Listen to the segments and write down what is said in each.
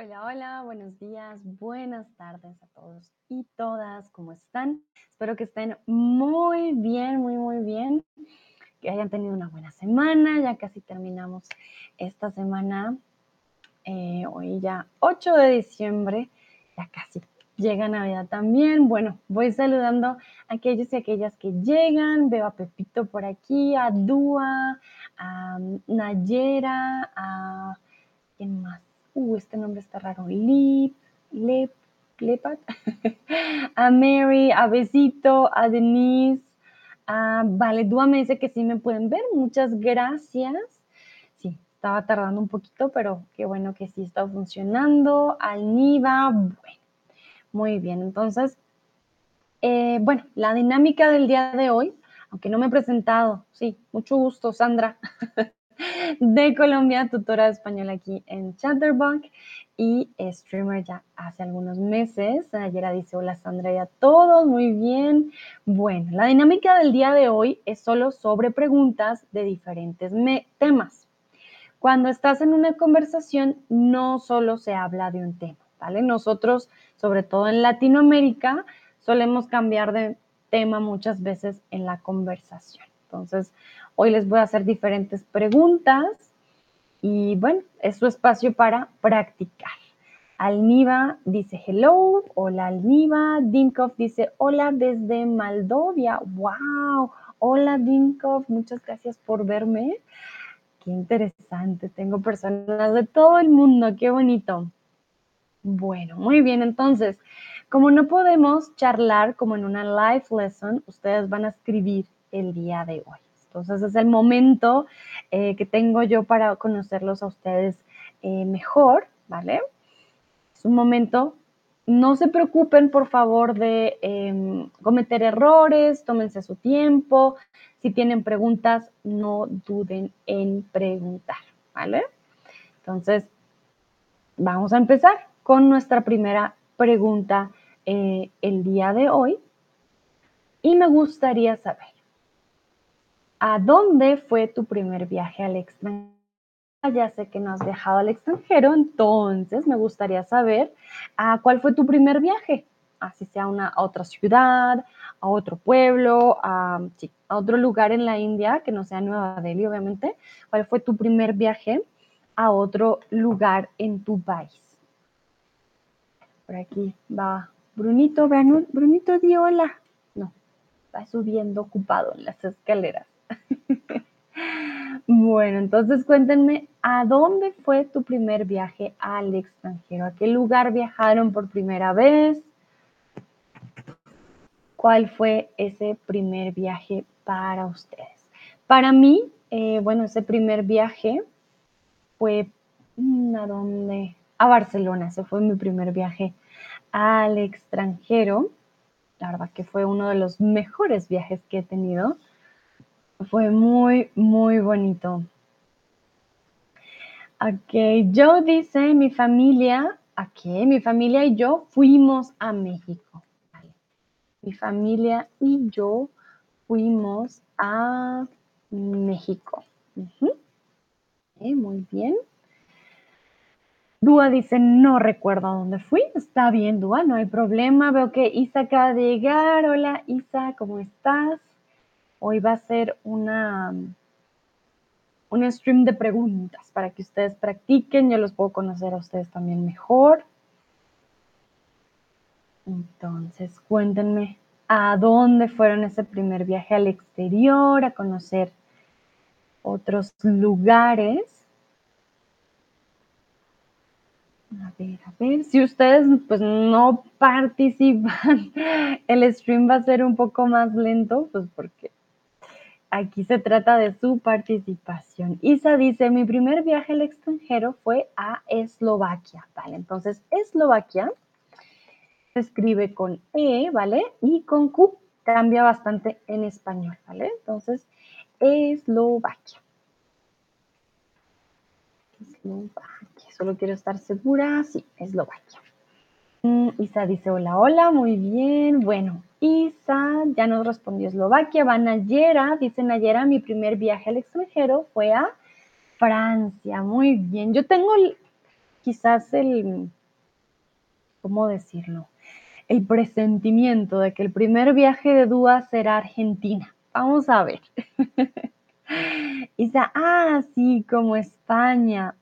Hola, hola, buenos días, buenas tardes a todos y todas, ¿cómo están? Espero que estén muy bien, muy, muy bien, que hayan tenido una buena semana, ya casi terminamos esta semana, eh, hoy ya 8 de diciembre, ya casi llega Navidad también. Bueno, voy saludando a aquellos y aquellas que llegan, veo a Pepito por aquí, a Dúa, a Nayera, a... ¿quién más? Uh, este nombre está raro, Lip, Lepat, a Mary, a Besito, a Denise, a Valedúa me dice que sí me pueden ver, muchas gracias. Sí, estaba tardando un poquito, pero qué bueno que sí está funcionando. Al Niva, bueno, muy bien, entonces, eh, bueno, la dinámica del día de hoy, aunque no me he presentado, sí, mucho gusto, Sandra. de Colombia, tutora de español aquí en Chatterbox y streamer ya hace algunos meses. Ayer dice, hola Sandra y a todos, muy bien. Bueno, la dinámica del día de hoy es solo sobre preguntas de diferentes temas. Cuando estás en una conversación, no solo se habla de un tema, ¿vale? Nosotros, sobre todo en Latinoamérica, solemos cambiar de tema muchas veces en la conversación. Entonces, Hoy les voy a hacer diferentes preguntas y bueno, es su espacio para practicar. Alniva dice hello, hola Alniva. Dinkov dice hola desde Moldovia. Wow, hola Dinkov, muchas gracias por verme. Qué interesante, tengo personas de todo el mundo, qué bonito. Bueno, muy bien, entonces, como no podemos charlar como en una live lesson, ustedes van a escribir el día de hoy. Entonces es el momento eh, que tengo yo para conocerlos a ustedes eh, mejor, ¿vale? Es un momento, no se preocupen por favor de em, cometer errores, tómense su tiempo. Si tienen preguntas, no duden en preguntar, ¿vale? Entonces, vamos a empezar con nuestra primera pregunta eh, el día de hoy. Y me gustaría saber, ¿A dónde fue tu primer viaje al extranjero? Ya sé que no has viajado al extranjero, entonces me gustaría saber ¿a cuál fue tu primer viaje. Así sea una, a otra ciudad, a otro pueblo, a, a otro lugar en la India, que no sea Nueva Delhi, obviamente. ¿Cuál fue tu primer viaje a otro lugar en tu país? Por aquí va Brunito. Brunito, di hola. No, está subiendo ocupado en las escaleras. Bueno, entonces cuéntenme, ¿a dónde fue tu primer viaje al extranjero? ¿A qué lugar viajaron por primera vez? ¿Cuál fue ese primer viaje para ustedes? Para mí, eh, bueno, ese primer viaje fue mm, a dónde? A Barcelona, ese fue mi primer viaje al extranjero. La verdad que fue uno de los mejores viajes que he tenido. Fue muy, muy bonito. Ok, yo dice, mi familia, aquí, mi familia y yo fuimos a México. Mi familia y yo fuimos a México. muy bien. Dúa dice, no recuerdo a dónde fui. Está bien, Dúa, no hay problema. Veo que Isa acaba de llegar. Hola, Isa, ¿cómo estás? Hoy va a ser una, un stream de preguntas para que ustedes practiquen. Yo los puedo conocer a ustedes también mejor. Entonces, cuéntenme a dónde fueron ese primer viaje al exterior, a conocer otros lugares. A ver, a ver, si ustedes pues no participan, el stream va a ser un poco más lento, pues porque Aquí se trata de su participación. Isa dice, mi primer viaje al extranjero fue a Eslovaquia, ¿vale? Entonces, Eslovaquia se escribe con E, ¿vale? Y con Q cambia bastante en español, ¿vale? Entonces, Eslovaquia. Eslovaquia, solo quiero estar segura, sí, Eslovaquia. Mm, Isa dice, hola, hola, muy bien. Bueno, Isa ya nos respondió Eslovaquia. Va Nayera, dice Nayera, mi primer viaje al extranjero fue a Francia. Muy bien. Yo tengo quizás el, ¿cómo decirlo? El presentimiento de que el primer viaje de Dúa será Argentina. Vamos a ver. Isa, ah, sí, como España.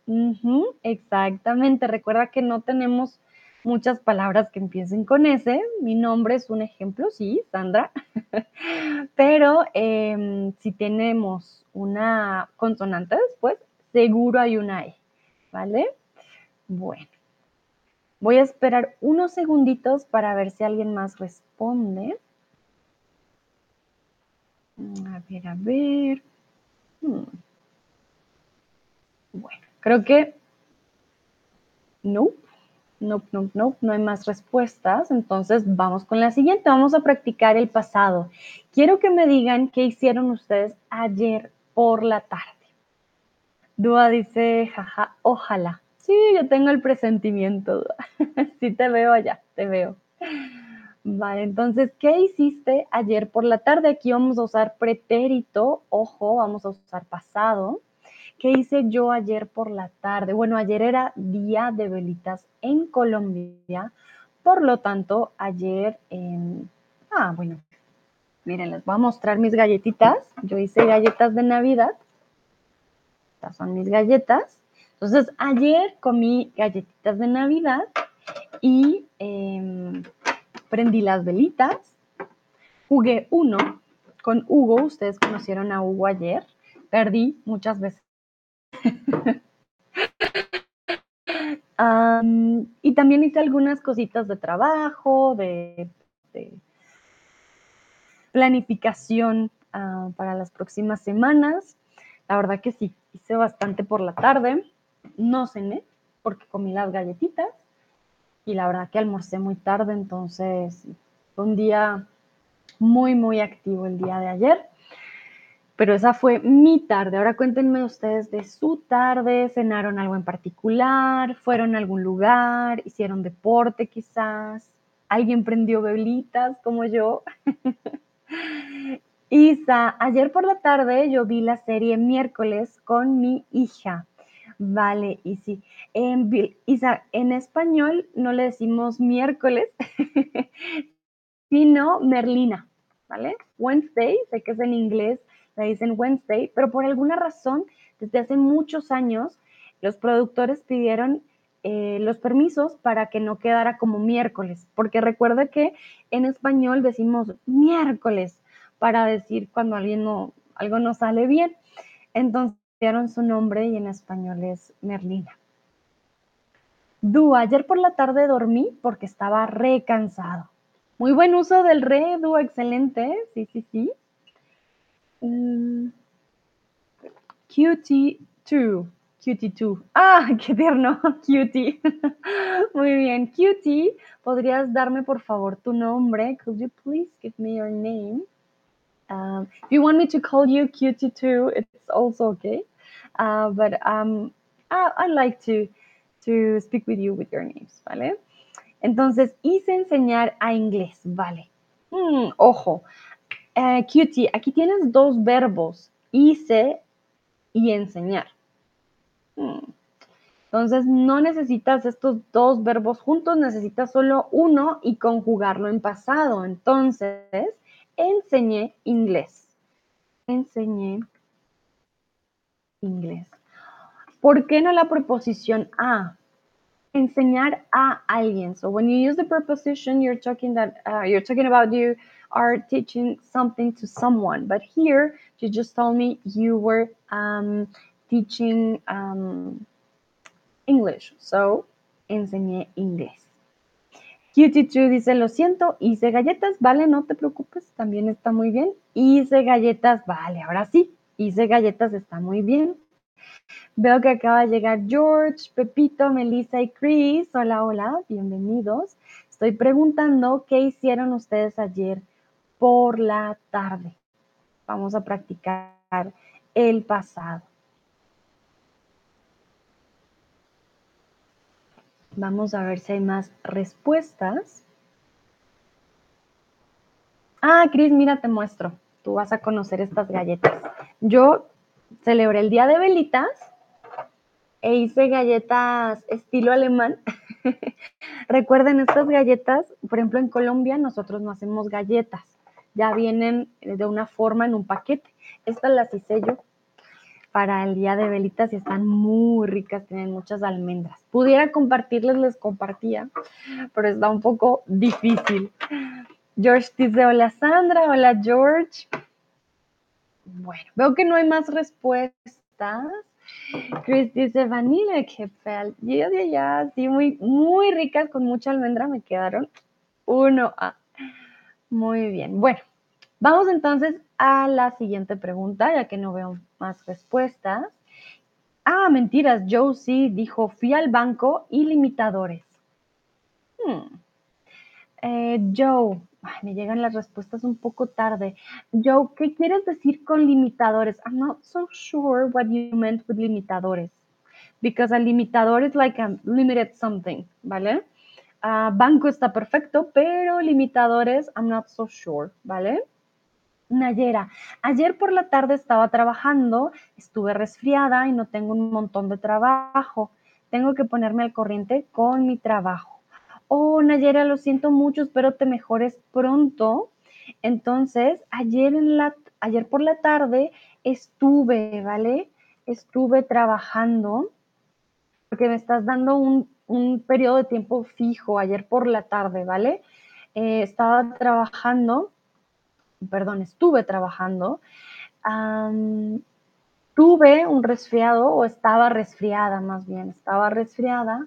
exactamente. Recuerda que no tenemos muchas palabras que empiecen con S. Mi nombre es un ejemplo, sí, Sandra. Pero em, si tenemos una consonante después, seguro hay una E, ¿vale? Bueno, voy a esperar unos segunditos para ver si alguien más responde. A ver, a ver. Hmm. Bueno, creo que no, no, no, no, no hay más respuestas. Entonces vamos con la siguiente. Vamos a practicar el pasado. Quiero que me digan qué hicieron ustedes ayer por la tarde. Dúa dice, jaja, ojalá. Sí, yo tengo el presentimiento, Dúa. sí, te veo allá, te veo. Vale, entonces, ¿qué hiciste ayer por la tarde? Aquí vamos a usar pretérito, ojo, vamos a usar pasado. ¿Qué hice yo ayer por la tarde? Bueno, ayer era día de velitas en Colombia, por lo tanto, ayer, en... ah, bueno, miren, les voy a mostrar mis galletitas. Yo hice galletas de Navidad. Estas son mis galletas. Entonces, ayer comí galletitas de Navidad y... Em, prendí las velitas, jugué uno con Hugo, ustedes conocieron a Hugo ayer, perdí muchas veces. Y también hice algunas cositas de trabajo, de, planificación ah, para las próximas semanas. La verdad que sí, hice bastante por la tarde. No cené porque comí las galletitas y la verdad que almorcé muy tarde, entonces fue un día muy, muy activo el día de ayer. Pero esa fue mi tarde. Ahora cuéntenme ustedes de su tarde. ¿Cenaron algo en particular? ¿Fueron a algún lugar? ¿Hicieron deporte quizás? ¿Alguien prendió velitas como yo? Isa, ayer por la tarde yo vi la serie miércoles con mi hija. Vale, sí. En, Isa, en español no le decimos miércoles, sino Merlina, ¿vale? Wednesday, sé que es en inglés, le dicen Wednesday, pero por alguna razón, desde hace muchos años, los productores pidieron eh, los permisos para que no quedara como miércoles, porque recuerda que en español decimos miércoles para decir cuando alguien no, algo no sale bien. Entonces, su nombre y en español es Merlina. Du, ayer por la tarde dormí porque estaba re cansado. Muy buen uso del re, Du, excelente. Sí, sí, sí. Mm. Cutie2. Cutie2. Ah, qué tierno. Cutie. Muy bien. Cutie, ¿podrías darme por favor tu nombre? Could you please give me your name? Um, if you want me to call you Cutie too, it's also okay. Uh, but um, I, like to, to speak with you with your names, ¿vale? Entonces, hice enseñar a inglés, ¿vale? Mm, ojo, uh, Cutie, aquí tienes dos verbos, hice y enseñar. Mm. Entonces, no necesitas estos dos verbos juntos, necesitas solo uno y conjugarlo en pasado. Entonces, enseñé inglés. Enseñé inglés. ¿Por qué no la preposición a? Enseñar a alguien. So when you use the preposition, you're talking that uh, you're talking about you are teaching something to someone. But here, you just told me you were um, teaching um, English. So enseñé inglés. Cutie2 dice, lo siento, hice galletas, vale, no te preocupes, también está muy bien. Hice galletas, vale, ahora sí, hice galletas, está muy bien. Veo que acaba de llegar George, Pepito, Melissa y Chris. Hola, hola, bienvenidos. Estoy preguntando qué hicieron ustedes ayer por la tarde. Vamos a practicar el pasado. Vamos a ver si hay más respuestas. Ah, Cris, mira, te muestro. Tú vas a conocer estas galletas. Yo celebré el día de velitas e hice galletas estilo alemán. Recuerden, estas galletas, por ejemplo, en Colombia nosotros no hacemos galletas, ya vienen de una forma en un paquete. Estas las hice yo para el día de velitas y están muy ricas, tienen muchas almendras. Pudiera compartirles, les compartía, pero está un poco difícil. George dice, hola Sandra, hola George. Bueno, veo que no hay más respuestas. Chris dice vanilla kefel. Yo de allá, sí, muy, muy ricas, con mucha almendra me quedaron. Uno A. Muy bien. Bueno, vamos entonces a la siguiente pregunta, ya que no veo más respuestas. Ah, mentiras. Joe sí dijo, fui al banco y limitadores. Hmm. Eh, Joe, me llegan las respuestas un poco tarde. Joe, ¿qué quieres decir con limitadores? I'm not so sure what you meant with limitadores. Because a limitador is like a limited something, ¿vale? Banco está perfecto, pero limitadores, I'm not so sure, ¿vale? Nayera, ayer por la tarde estaba trabajando, estuve resfriada y no tengo un montón de trabajo. Tengo que ponerme al corriente con mi trabajo oh, Nayera, lo siento mucho, espero te mejores pronto. Entonces, ayer, en la, ayer por la tarde estuve, ¿vale? Estuve trabajando, porque me estás dando un, periodo de tiempo fijo, ayer por la tarde, ¿vale? Eh, estaba trabajando, perdón, estuve trabajando. tuve un resfriado o estaba resfriada más bien, estaba resfriada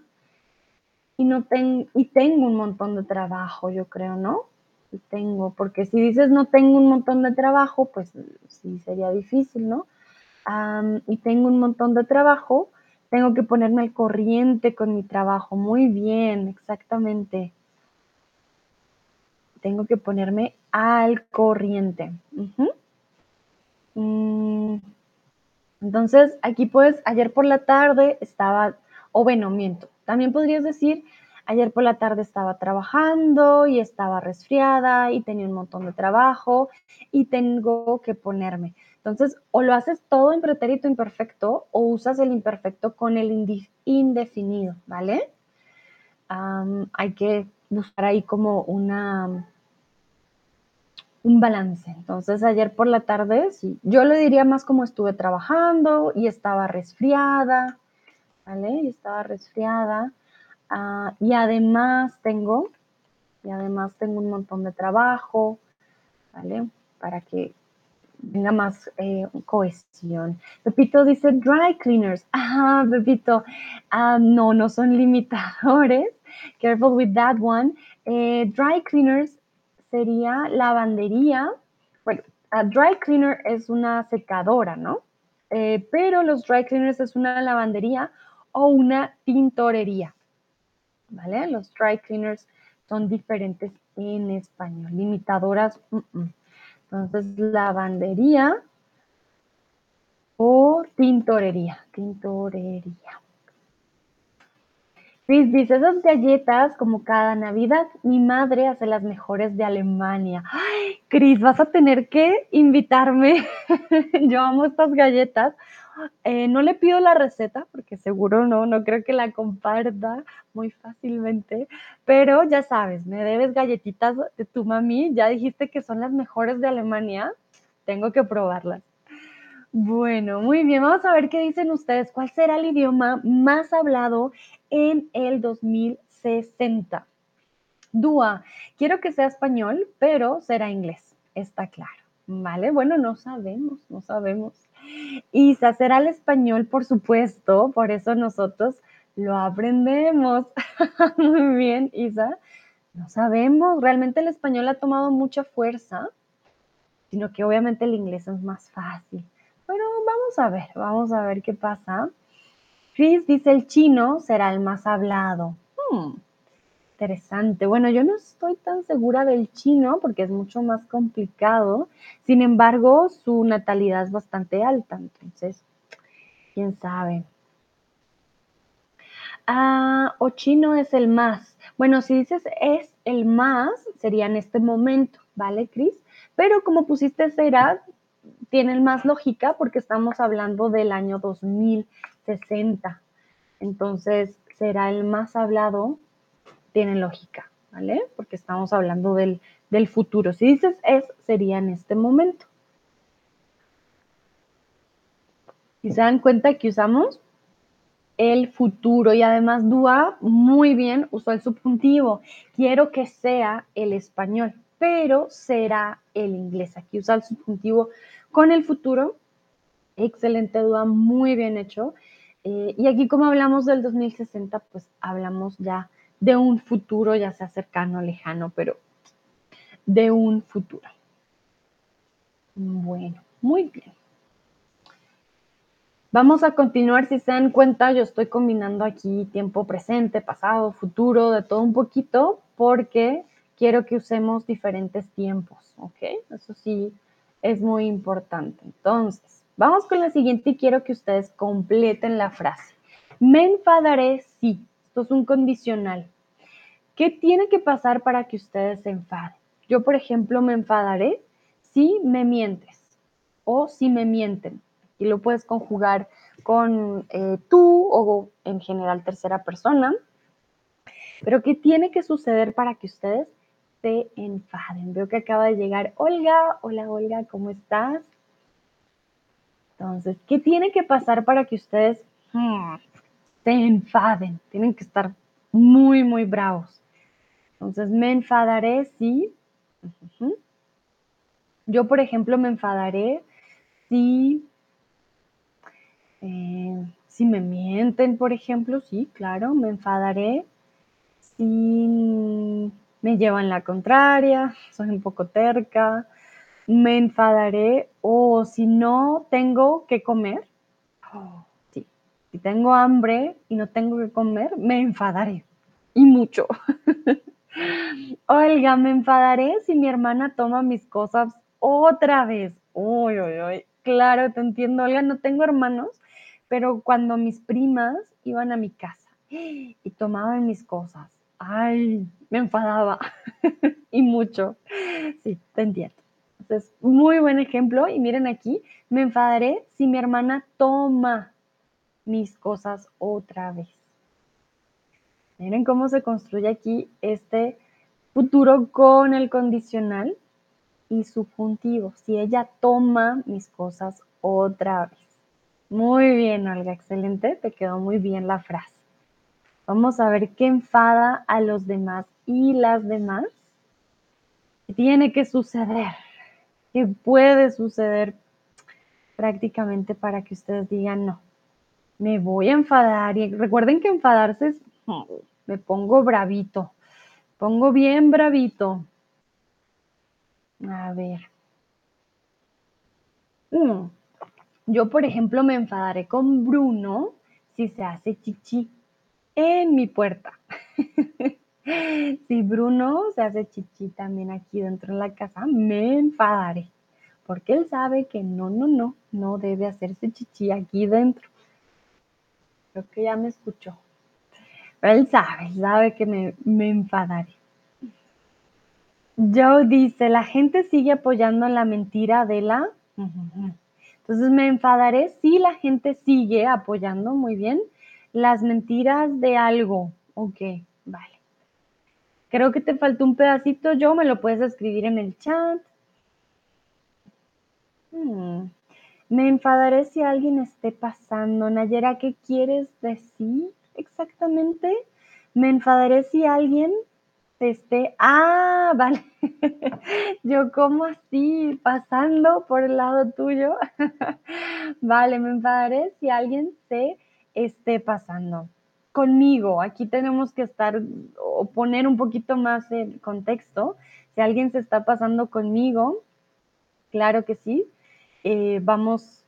y no tengo y tengo un montón de trabajo, yo creo, ¿no? Y tengo, porque si dices no tengo un montón de trabajo, pues sí sería difícil, ¿no? y tengo un montón de trabajo, tengo que ponerme al corriente con mi trabajo. Muy bien, exactamente. Tengo que ponerme al corriente. Mm, entonces, aquí pues, ayer por la tarde estaba, o bueno, miento, también podrías decir, ayer por la tarde estaba trabajando y estaba resfriada y tenía un montón de trabajo y tengo que ponerme. Entonces, o lo haces todo en pretérito imperfecto o usas el imperfecto con el indefinido, ¿vale? hay que buscar ahí como una un balance. Entonces, ayer por la tarde, sí, yo le diría más como estuve trabajando y estaba resfriada, ¿vale? Y estaba resfriada. Ah, y además tengo, y además tengo un montón de trabajo, ¿vale? Para que venga más eh, cohesión. Pepito dice dry cleaners. Ajá, Pepito. Ah, no, no son limitadores. Careful with that one. Eh, dry cleaners sería lavandería. Bueno, a dry cleaner es una secadora, ¿no? Eh, pero los dry cleaners es una lavandería o una tintorería. ¿Vale? Los dry cleaners son diferentes en español. Limitadoras, entonces lavandería o tintorería. Tintorería. Chris dice, esas galletas, como cada Navidad, mi madre hace las mejores de Alemania. Ay, Cris, vas a tener que invitarme. Yo amo estas galletas. Eh, no le pido la receta porque seguro no, no creo que la comparta muy fácilmente, pero ya sabes, me debes galletitas de tu mami, ya dijiste que son las mejores de Alemania, tengo que probarlas. Bueno, muy bien, vamos a ver qué dicen ustedes. ¿Cuál será el idioma más hablado en el 2060? Dúa, quiero que sea español, pero será inglés, está claro. Vale, bueno, no sabemos, no sabemos. Isa será el español, por supuesto, por eso nosotros lo aprendemos. Muy bien, Isa. No sabemos, realmente el español ha tomado mucha fuerza, sino que obviamente el inglés es más fácil. Pero vamos a ver, vamos a ver qué pasa. Chris dice el chino será el más hablado. Hmm, interesante. Bueno, yo no estoy tan segura del chino porque es mucho más complicado. Sin embargo, su natalidad es bastante alta. Entonces, quién sabe. Ah, o chino es el más. Bueno, si dices es el más, sería en este momento, ¿vale, Cris? Pero como pusiste será, tiene más lógica porque estamos hablando del año 2060. entonces será el más hablado, tiene lógica, ¿vale? Porque estamos hablando del, del futuro. Si dices es, sería en este momento. Si se dan cuenta que usamos el futuro y además Dúa muy bien usó el subjuntivo. Quiero que sea el español, pero será el inglés. Aquí usa el subjuntivo con el futuro. Excelente Dúa, muy bien hecho. Eh, y aquí como hablamos del 2060, pues hablamos ya de un futuro, ya sea cercano, lejano, pero de un futuro. Bueno, muy bien. Vamos a continuar, si se dan cuenta, yo estoy combinando aquí tiempo presente, pasado, futuro, de todo un poquito, porque quiero que usemos diferentes tiempos, ¿ok? Eso sí es muy importante. Entonces, vamos con la siguiente y quiero que ustedes completen la frase. Me enfadaré si. Es un condicional. ¿Qué tiene que pasar para que ustedes se enfaden? Yo, por ejemplo, me enfadaré si me mientes o si me mienten y lo puedes conjugar con eh, tú o en general tercera persona. Pero ¿qué tiene que suceder para que ustedes se enfaden? Veo que acaba de llegar Olga. Hola Olga, ¿cómo estás? Entonces, ¿qué tiene que pasar para que ustedes hmm, se enfaden? Tienen que estar muy, muy bravos. Entonces, me enfadaré si... Yo, por ejemplo, me enfadaré si eh, si me mienten, por ejemplo, sí, claro, me enfadaré. Si me llevan la contraria, soy un poco terca, me enfadaré. O si no tengo que comer, sí, si tengo hambre y no tengo que comer, me enfadaré. Y mucho. Olga, me enfadaré si mi hermana toma mis cosas otra vez. Uy, uy, uy. Claro, te entiendo, Olga, no tengo hermanos, pero cuando mis primas iban a mi casa y tomaban mis cosas, ay, me enfadaba y mucho. Sí, te entiendo. Entonces, muy buen ejemplo. Y miren aquí, me enfadaré si mi hermana toma mis cosas otra vez. Miren cómo se construye aquí este futuro con el condicional y subjuntivo. Si ella toma mis cosas otra vez. Muy bien, Olga, excelente. Te quedó muy bien la frase. Vamos a ver qué enfada a los demás y las demás. ¿Qué tiene que suceder? ¿Qué puede suceder prácticamente para que ustedes digan no? Me voy a enfadar. Y recuerden que enfadarse es, me pongo bravito. Pongo bien bravito. A ver. Mm. Yo, por ejemplo, me enfadaré con Bruno si se hace chichi en mi puerta. si Bruno se hace chichi también aquí dentro de la casa, me enfadaré. Porque él sabe que no, no, no, no debe hacerse chichi aquí dentro. Creo que ya me escuchó. Él sabe, sabe que me, me enfadaré. Joe dice, la gente sigue apoyando la mentira de la... Entonces me enfadaré si la gente sigue apoyando muy bien las mentiras de algo. Ok, vale. Creo que te faltó un pedacito, yo me lo puedes escribir en el chat. Hmm. Me enfadaré si alguien esté pasando. Nayera, ¿qué quieres decir exactamente? Me enfadaré si alguien esté, ah, vale, yo como así, pasando por el lado tuyo, vale, me enfadaré si alguien se esté pasando conmigo. Aquí tenemos que estar o poner un poquito más el contexto. Si alguien se está pasando conmigo, claro que sí, eh, vamos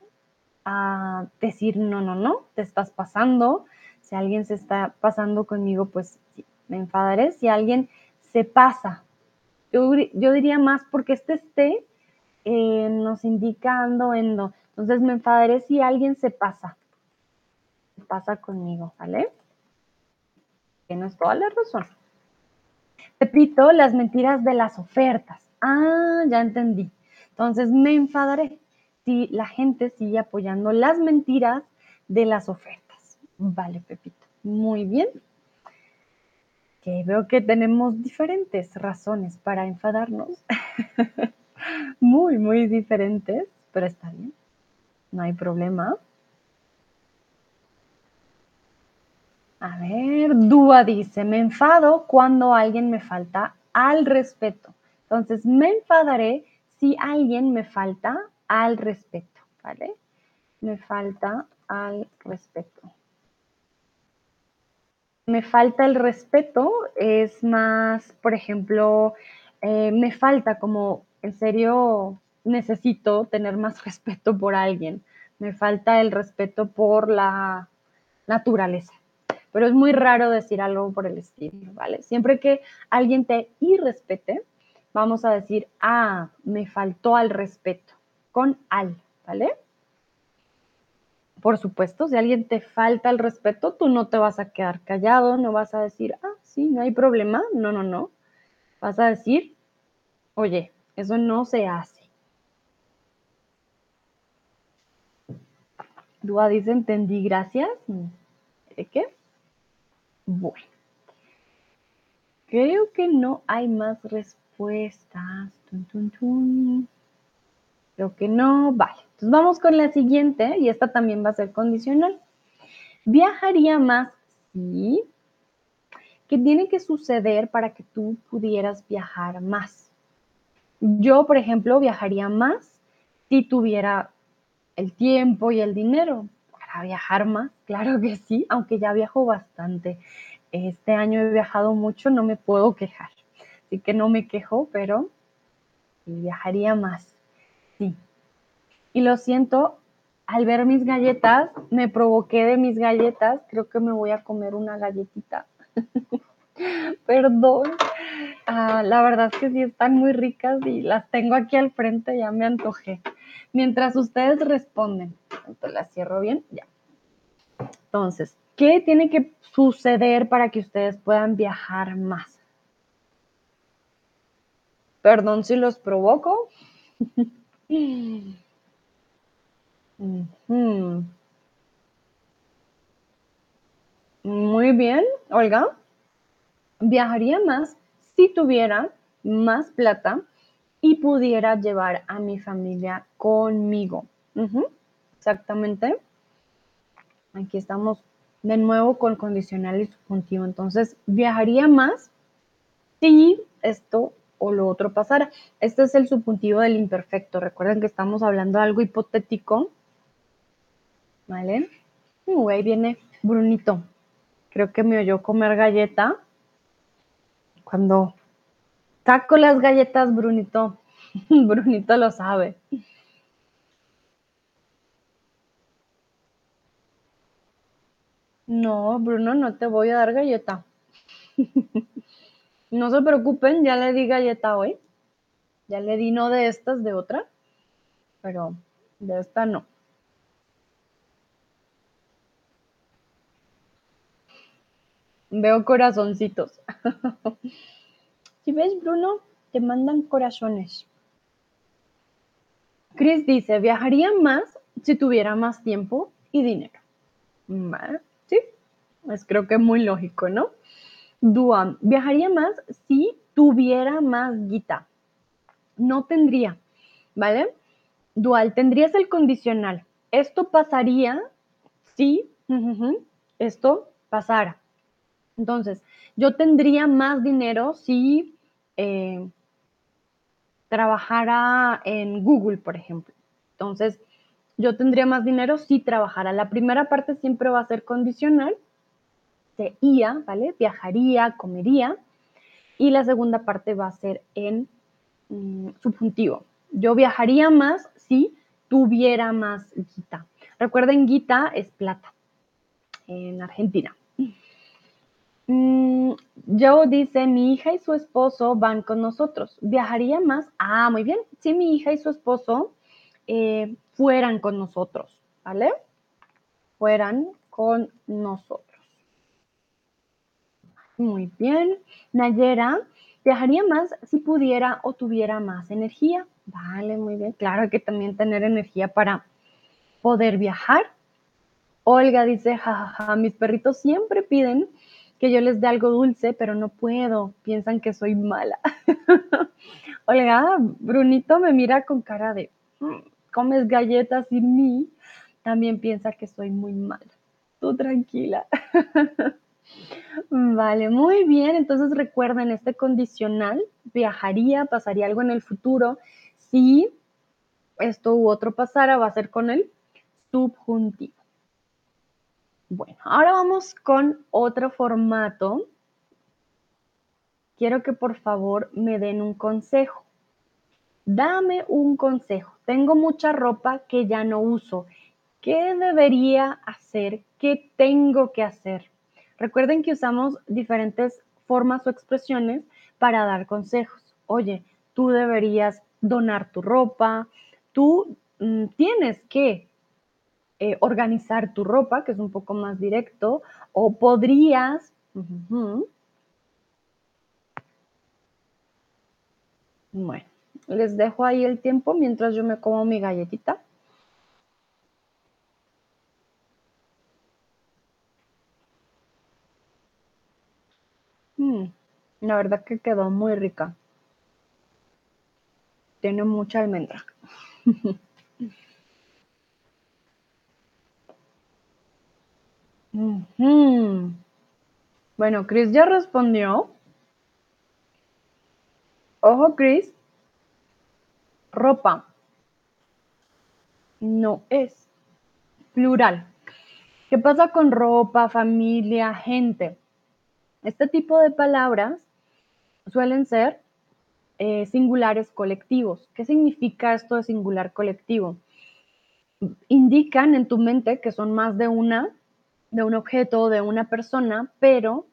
a decir no, no, no, te estás pasando. Si alguien se está pasando conmigo, pues sí, me enfadaré. Si alguien se pasa. Yo, diría más porque este esté eh, nos indica ando, endo. Entonces me enfadaré si alguien se pasa. Se pasa conmigo, ¿vale? Tienes toda la razón. Repito, las mentiras de las ofertas. Ah, ya entendí. Entonces me enfadaré si la gente sigue apoyando las mentiras de las ofertas. Vale, Pepito. Muy bien. Que veo que tenemos diferentes razones para enfadarnos. muy, muy diferentes, pero está bien. No hay problema. A ver, Dúa dice, me enfado cuando alguien me falta al respeto. Entonces, me enfadaré si alguien me falta al respeto, ¿vale? Me falta al respeto. Me falta el respeto es más, por ejemplo, eh, me falta como, en serio, necesito tener más respeto por alguien. Me falta el respeto por la naturaleza pero es muy raro decir algo por el estilo, ¿vale? Siempre que alguien te irrespete, vamos a decir, ah, me faltó al respeto, con al, ¿vale? Por supuesto, si alguien te falta el respeto, tú no te vas a quedar callado, no vas a decir, ah, sí, no hay problema, no, no, no. Vas a decir, oye, eso no se hace. Dúa dice, entendí, gracias. ¿De qué? Bueno, creo que no hay más respuestas. Creo que no. Vale, entonces vamos con la siguiente y esta también va a ser condicional. Viajaría más sí. ¿Qué tiene que suceder para que tú pudieras viajar más? Yo, por ejemplo, viajaría más si tuviera el tiempo y el dinero para viajar más, claro que sí, aunque ya viajo bastante. Este año he viajado mucho, no me puedo quejar. Así que no me quejo, pero viajaría más. Y lo siento, al ver mis galletas, me provoqué de mis galletas. Creo que me voy a comer una galletita. Perdón. Ah, la verdad es que sí están muy ricas y las tengo aquí al frente, ya me antojé. Mientras ustedes responden, las cierro bien, ya. Entonces, ¿qué tiene que suceder para que ustedes puedan viajar más? Perdón si los provoco. Muy bien, Olga. Viajaría más si tuviera más plata y pudiera llevar a mi familia conmigo. Exactamente. Aquí estamos de nuevo con condicional y subjuntivo. Entonces, viajaría más si esto o lo otro pasara. Este es el subjuntivo del imperfecto. Recuerden que estamos hablando de algo hipotético. ¿Vale? Uh, ahí viene Brunito. Creo que me oyó comer galleta. Cuando saco las galletas, Brunito, Brunito lo sabe. No, Bruno, no te voy a dar galleta. no se preocupen, ya le di galleta hoy. Ya le di no de estas, de otra. Pero de esta no. Veo corazoncitos. si ves, Bruno, te mandan corazones. Chris dice, viajaría más si tuviera más tiempo y dinero. ¿Vale? Sí, es creo que muy lógico, ¿no? Duan, viajaría más si tuviera más guita. No tendría, ¿vale? Dual, tendrías el condicional. Esto pasaría si esto pasara. Entonces, yo tendría más dinero si eh, trabajara en Google, por ejemplo. Entonces, yo tendría más dinero si trabajara. La primera parte siempre va a ser condicional, sería, ¿vale? Viajaría, comería. Y la segunda parte va a ser en mm, subjuntivo. Yo viajaría más si tuviera más guita. Recuerden, guita es plata en Argentina. Mm, Joe dice, mi hija y su esposo van con nosotros. ¿Viajaría más? Ah, muy bien. Si mi hija y su esposo eh, fueran con nosotros, ¿vale? Fueran con nosotros. Muy bien. Nayera, ¿viajaría más si pudiera o tuviera más energía? Vale, muy bien. Claro, que también tener energía para poder viajar. Olga dice, jajaja, mis perritos siempre piden que yo les dé algo dulce, pero no puedo. Piensan que soy mala. Olga, Brunito me mira con cara de, mm, comes galletas sin mí. También piensa que soy muy mala. Tú tranquila. Vale, muy bien. Entonces recuerden, este condicional viajaría, pasaría algo en el futuro. Si esto u otro pasara, va a ser con el subjuntivo. Bueno, ahora vamos con otro formato. Quiero que por favor me den un consejo. Dame un consejo. Tengo mucha ropa que ya no uso. ¿Qué debería hacer? ¿Qué tengo que hacer? Recuerden que usamos diferentes formas o expresiones para dar consejos. Oye, tú deberías donar tu ropa, tú mm, tienes que eh, organizar tu ropa, que es un poco más directo, o podrías... Bueno, les dejo ahí el tiempo mientras yo me como mi galletita. Mm, la verdad que quedó muy rica. Tiene mucha almendra. Bueno, Chris ya respondió. Ojo, Chris. Ropa. No es plural. ¿Qué pasa con ropa, familia, gente? Este tipo de palabras suelen ser eh, singulares colectivos. ¿Qué significa esto de singular colectivo? Indican en tu mente que son más de una, de un objeto, de una persona, pero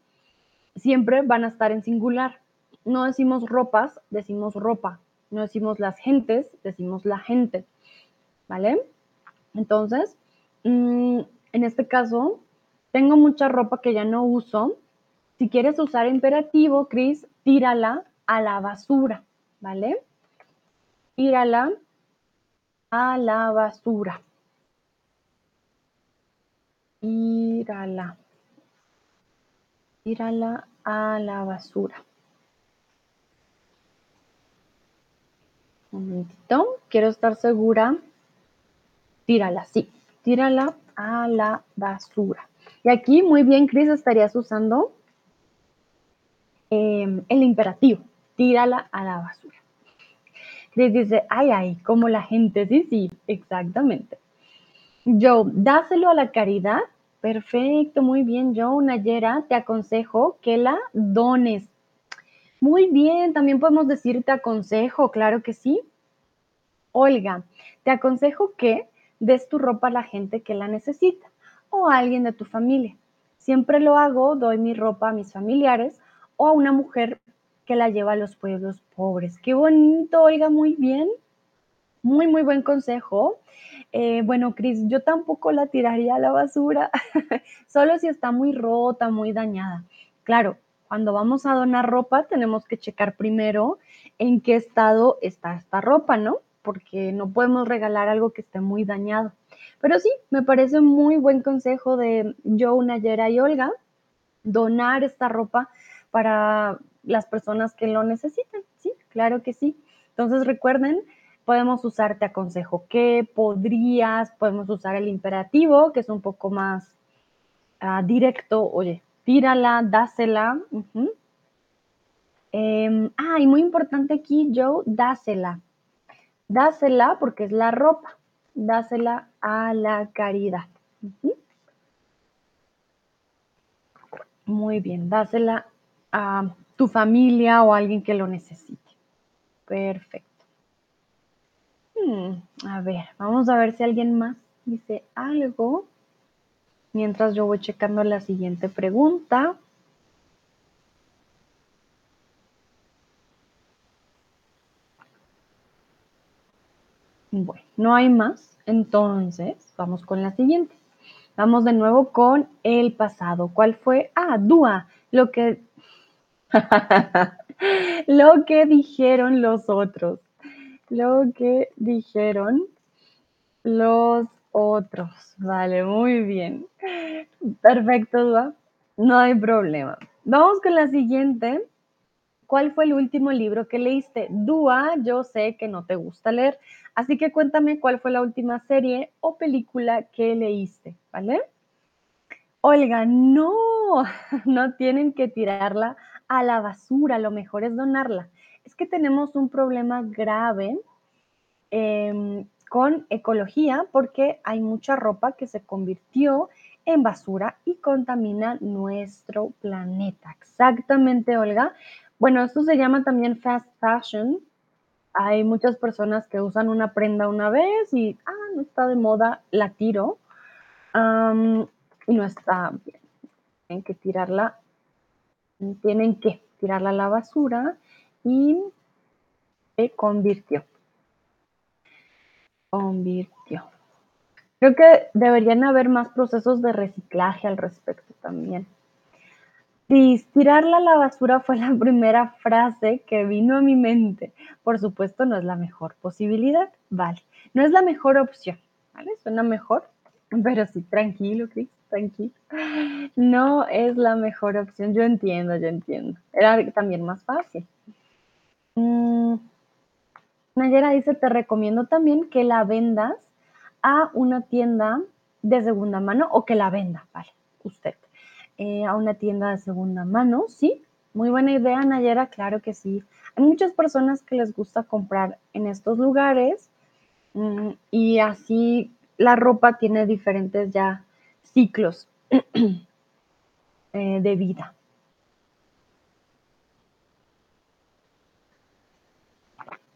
siempre van a estar en singular. No decimos ropas, decimos ropa. No decimos las gentes, decimos la gente. ¿Vale? Entonces, mm, en este caso, tengo mucha ropa que ya no uso, si quieres usar imperativo, Cris, tírala a la basura, ¿vale? Tírala a la basura. Tírala. Tírala a la basura. Un momentito. Quiero estar segura. Tírala, sí. Tírala a la basura. Y aquí, muy bien, Cris, estarías usando Em, el imperativo, tírala a la basura. Chris dice, ay, ay, como la gente, sí, sí, exactamente. Joe, dáselo a la caridad. Perfecto, muy bien, Joe. Nayera, te aconsejo que la dones. Muy bien, también podemos decir te aconsejo, claro que sí. Olga, te aconsejo que des tu ropa a la gente que la necesita o a alguien de tu familia. Siempre lo hago, doy mi ropa a mis familiares o a una mujer que la lleva a los pueblos pobres. Qué bonito, oiga, muy bien. Muy, muy buen consejo. Eh, bueno, Cris, yo tampoco la tiraría a la basura, solo si está muy rota, muy dañada. Claro, cuando vamos a donar ropa tenemos que checar primero en qué estado está esta ropa, ¿no? Porque no podemos regalar algo que esté muy dañado. Pero sí, me parece muy buen consejo de Joe, Nayera y Olga, donar esta ropa para las personas que lo necesiten. Sí, claro que sí. Entonces recuerden, podemos usar te aconsejo que, podrías, podemos usar el imperativo, que es un poco más ah, directo, oye, tírala, dásela. Em, ah, y muy importante aquí, Joe, dásela. Dásela porque es la ropa. Dásela a la caridad. Muy bien, dásela a tu familia o a alguien que lo necesite. Perfecto. Hmm, a ver, vamos a ver si alguien más dice algo. Mientras yo voy checando la siguiente pregunta. Bueno, no hay más. Entonces, vamos con la siguiente. Vamos de nuevo con el pasado. ¿Cuál fue? Ah, Dúa, lo que lo que dijeron los otros. Lo que dijeron los Otros, vale, muy bien. Perfecto, Dua. No hay problema. Vamos con la siguiente. ¿Cuál fue el último libro que leíste? Dua, yo sé que no te gusta leer, así que cuéntame cuál fue la última serie o película que leíste, ¿vale? Olga, no, no tienen que tirarla a la basura, lo mejor es donarla. Es que tenemos un problema grave em, con ecología porque hay mucha ropa que se convirtió en basura y contamina nuestro planeta. Exactamente, Olga. Bueno, esto se llama también fast fashion. Hay muchas personas que usan una prenda una vez y, ah, no está de moda, la tiro. y no está bien. Tienen que tirarla, tienen que tirarla a la basura y se convirtió. Convirtió. Creo que deberían haber más procesos de reciclaje al respecto también. Sí, tirarla a la basura fue la primera frase que vino a mi mente. Por supuesto, no es la mejor posibilidad, vale. No es la mejor opción, ¿vale? Suena mejor, pero sí, tranquilo, Chris, tranquilo. No es la mejor opción, yo entiendo, yo entiendo. Era también más fácil. Mm, Nayera dice, te recomiendo también que la vendas a una tienda de segunda mano o que la venda, vale, usted. Eh, a una tienda de segunda mano, ¿sí? Muy buena idea, Nayera, claro que sí. Hay muchas personas que les gusta comprar en estos lugares mm, y así la ropa tiene diferentes ya ciclos eh, de vida.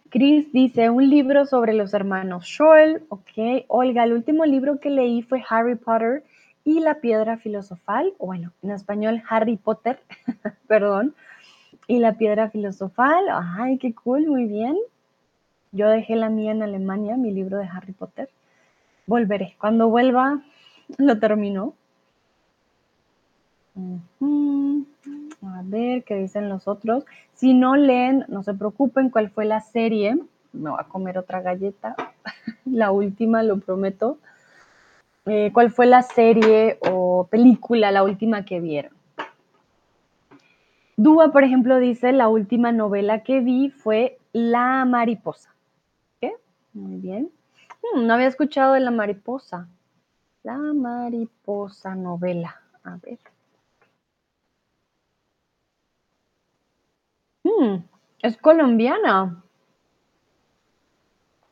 Chris dice, un libro sobre los hermanos Scholl, ok. Olga, el último libro que leí fue Harry Potter y la piedra filosofal, bueno, en español Harry Potter, perdón, y la piedra filosofal, ay, qué cool, muy bien. Yo dejé la mía en Alemania, mi libro de Harry Potter. Volveré, cuando vuelva lo termino. A ver qué dicen los otros. Si no leen, no se preocupen cuál fue la serie. Me voy a comer otra galleta. la última, lo prometo. Eh, ¿Cuál fue la serie o película, la última que vieron? Dúa, por ejemplo, dice, la última novela que vi fue La mariposa. ¿Qué? Muy bien. Hmm, no había escuchado de La mariposa. La mariposa novela. A ver. Hmm, es colombiana.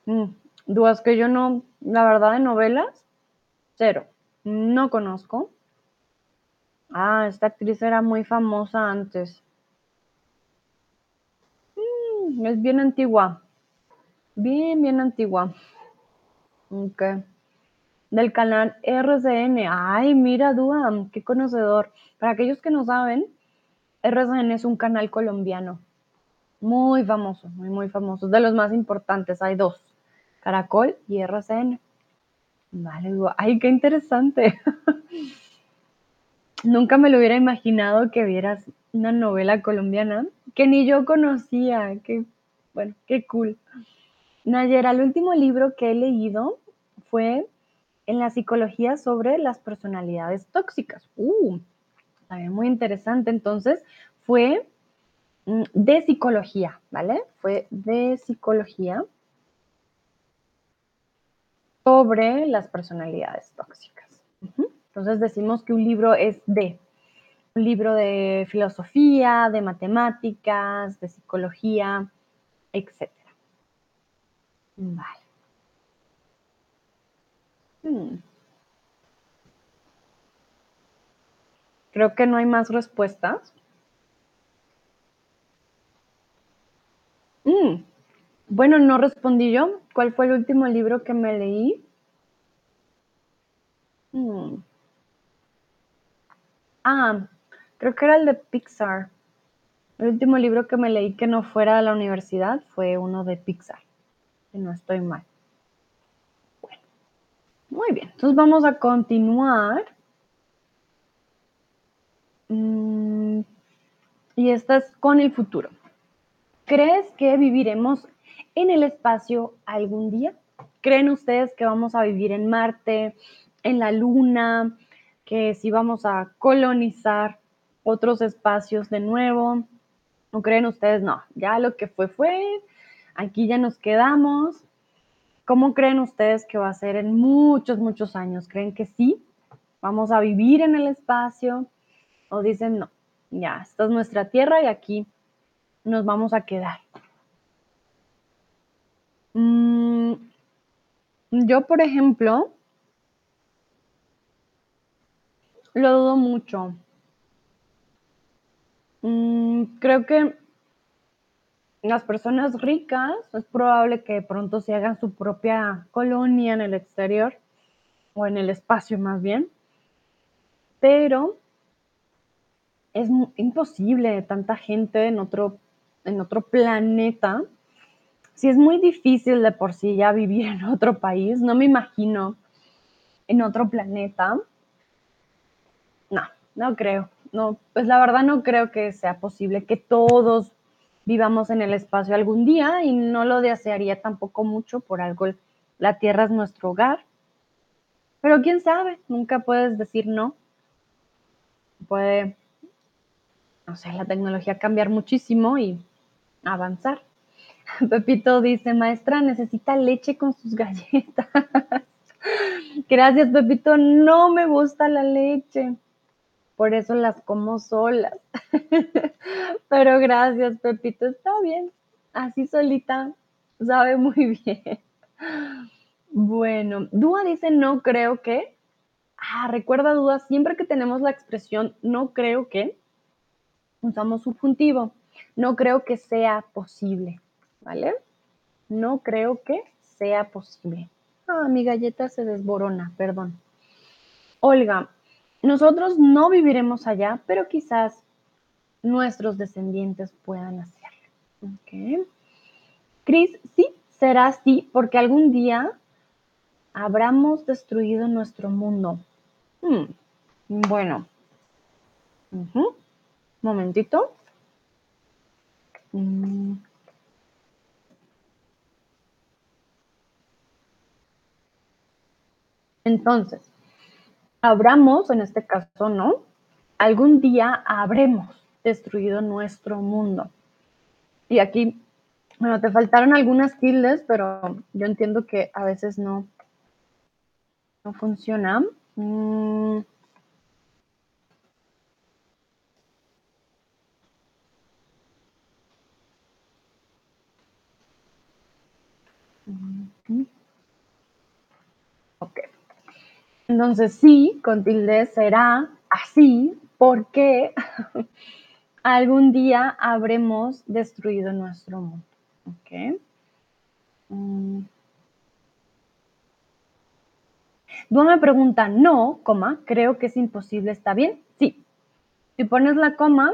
Hmm, Dudas que yo no, la verdad, de novelas, Cero. No conozco. Ah, esta actriz era muy famosa antes. Es bien antigua. Bien, bien antigua. Del canal RCN. Ay, mira, Dua, qué conocedor. Para aquellos que no saben, RCN es un canal colombiano. Muy famoso, muy, muy famoso. De los más importantes, hay dos. Caracol y RCN. Vale, ay, qué interesante. Nunca me lo hubiera imaginado que vieras una novela colombiana que ni yo conocía. Bueno, qué cool. Nayera, el último libro que he leído fue en la psicología sobre las personalidades tóxicas. Uh, también muy interesante. Entonces, fue mm, de psicología, ¿vale? Fue de psicología sobre las personalidades tóxicas. Entonces decimos que un libro es de un libro de filosofía, de matemáticas, de psicología, etc. Vale. Hmm. Creo que no hay más respuestas. Mm. Bueno, no respondí yo. ¿Cuál fue el último libro que me leí? Hmm. Ah, creo que era el de Pixar. El último libro que me leí que no fuera de la universidad fue uno de Pixar. Si no estoy mal. Muy bien. Entonces vamos a continuar. Mm, y esta es con el futuro. ¿Crees que viviremos en el espacio algún día? ¿Creen ustedes que vamos a vivir en Marte, en la Luna, que si vamos a colonizar otros espacios de nuevo? ¿O creen ustedes, no, ya lo que fue fue, aquí ya nos quedamos? ¿Cómo creen ustedes que va a ser en muchos, muchos años? ¿Creen que sí? ¿Vamos a vivir en el espacio? ¿O dicen, no, ya, esta es nuestra tierra y aquí nos vamos a quedar? Mm, yo, por ejemplo, lo dudo mucho. Mm, creo que las personas ricas es probable que pronto se hagan su propia colonia en el exterior o en el espacio más bien, pero es imposible tanta gente en otro, en otro planeta. Si es muy difícil de por sí ya vivir en otro país, no me imagino en otro planeta. No, no creo. No, pues la verdad no creo que sea posible que todos vivamos en el espacio algún día y no lo desearía tampoco mucho, por algo la Tierra es nuestro hogar. Pero quién sabe, nunca puedes decir no. Puede, no sé, la tecnología cambiar muchísimo y avanzar. Pepito dice, maestra, necesita leche con sus galletas. Gracias, Pepito. No me gusta la leche por eso las como solas. Pero gracias, Pepito, está bien. Así solita sabe muy bien. Bueno, Dúa dice no creo que. Ah, recuerda Dúa, siempre que tenemos la expresión no creo que, usamos subjuntivo. No creo que sea posible, ¿vale? No creo que sea posible. Ah, mi galleta se desborona, perdón. Olga, nosotros no viviremos allá, pero quizás nuestros descendientes puedan hacerlo. Okay. Cris, sí, será así, porque algún día habremos destruido nuestro mundo. Hmm, bueno. Momentito. Mm. Entonces, Habramos, en este caso, ¿no? Algún día habremos destruido nuestro mundo. Y aquí, bueno, te faltaron algunas tildes, pero yo entiendo que a veces no, no funciona. Mm. Ok. Entonces sí, con tilde será así porque algún día habremos destruido nuestro mundo. ¿Ok? Mm. me pregunta, no, coma, creo que es imposible, ¿está bien? Sí. Si pones la coma,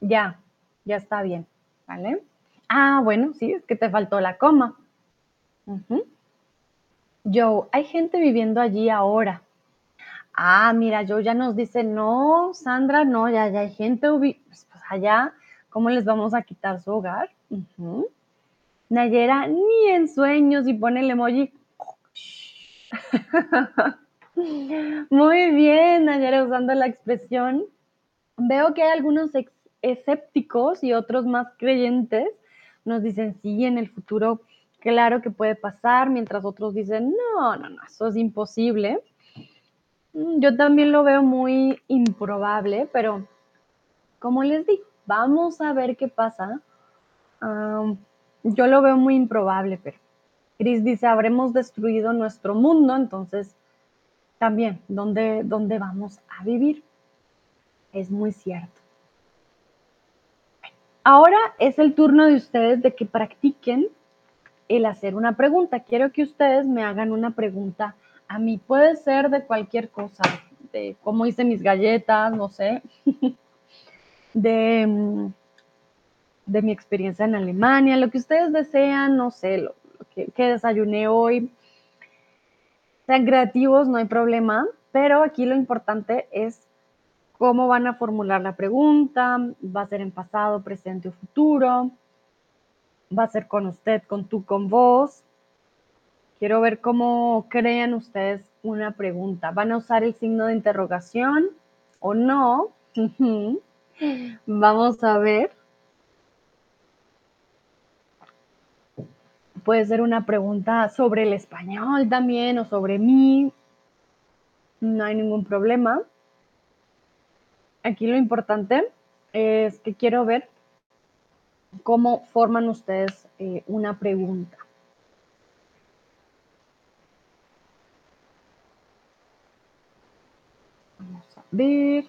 ya, ya está bien, ¿vale? Ah, bueno, sí, es que te faltó la coma. Joe, hay gente viviendo allí ahora. Ah, mira, Joe ya nos dice, no, Sandra, no, ya, ya hay gente pues, pues, allá, ¿cómo les vamos a quitar su hogar? Nayera, ni en sueños, y pone el emoji. Muy bien, Nayera, usando la expresión. Veo que hay algunos escépticos y otros más creyentes. Nos dicen, sí, en el futuro claro que puede pasar, mientras otros dicen, no, no, no, eso es imposible. Mm, yo también lo veo muy improbable, pero como les digo, vamos a ver qué pasa. yo lo veo muy improbable, pero Chris dice, habremos destruido nuestro mundo, entonces también, ¿dónde, dónde vamos a vivir? Es muy cierto. Ahora es el turno de ustedes de que practiquen el hacer una pregunta. Quiero que ustedes me hagan una pregunta a mí. Puede ser de cualquier cosa, de cómo hice mis galletas, no sé, de, mm, de mi experiencia en Alemania, lo que ustedes desean, no sé, lo, que, que desayuné hoy. Sean creativos, no hay problema, pero aquí lo importante es cómo van a formular la pregunta, va a ser en pasado, presente o futuro, va a ser con usted, con tú, con vos. Quiero ver cómo crean ustedes una pregunta. ¿Van a usar el signo de interrogación o no? Vamos a ver. Puede ser una pregunta sobre el español también o sobre mí. No hay ningún problema. Aquí lo importante es que quiero ver cómo forman ustedes eh, una pregunta. Vamos a ver.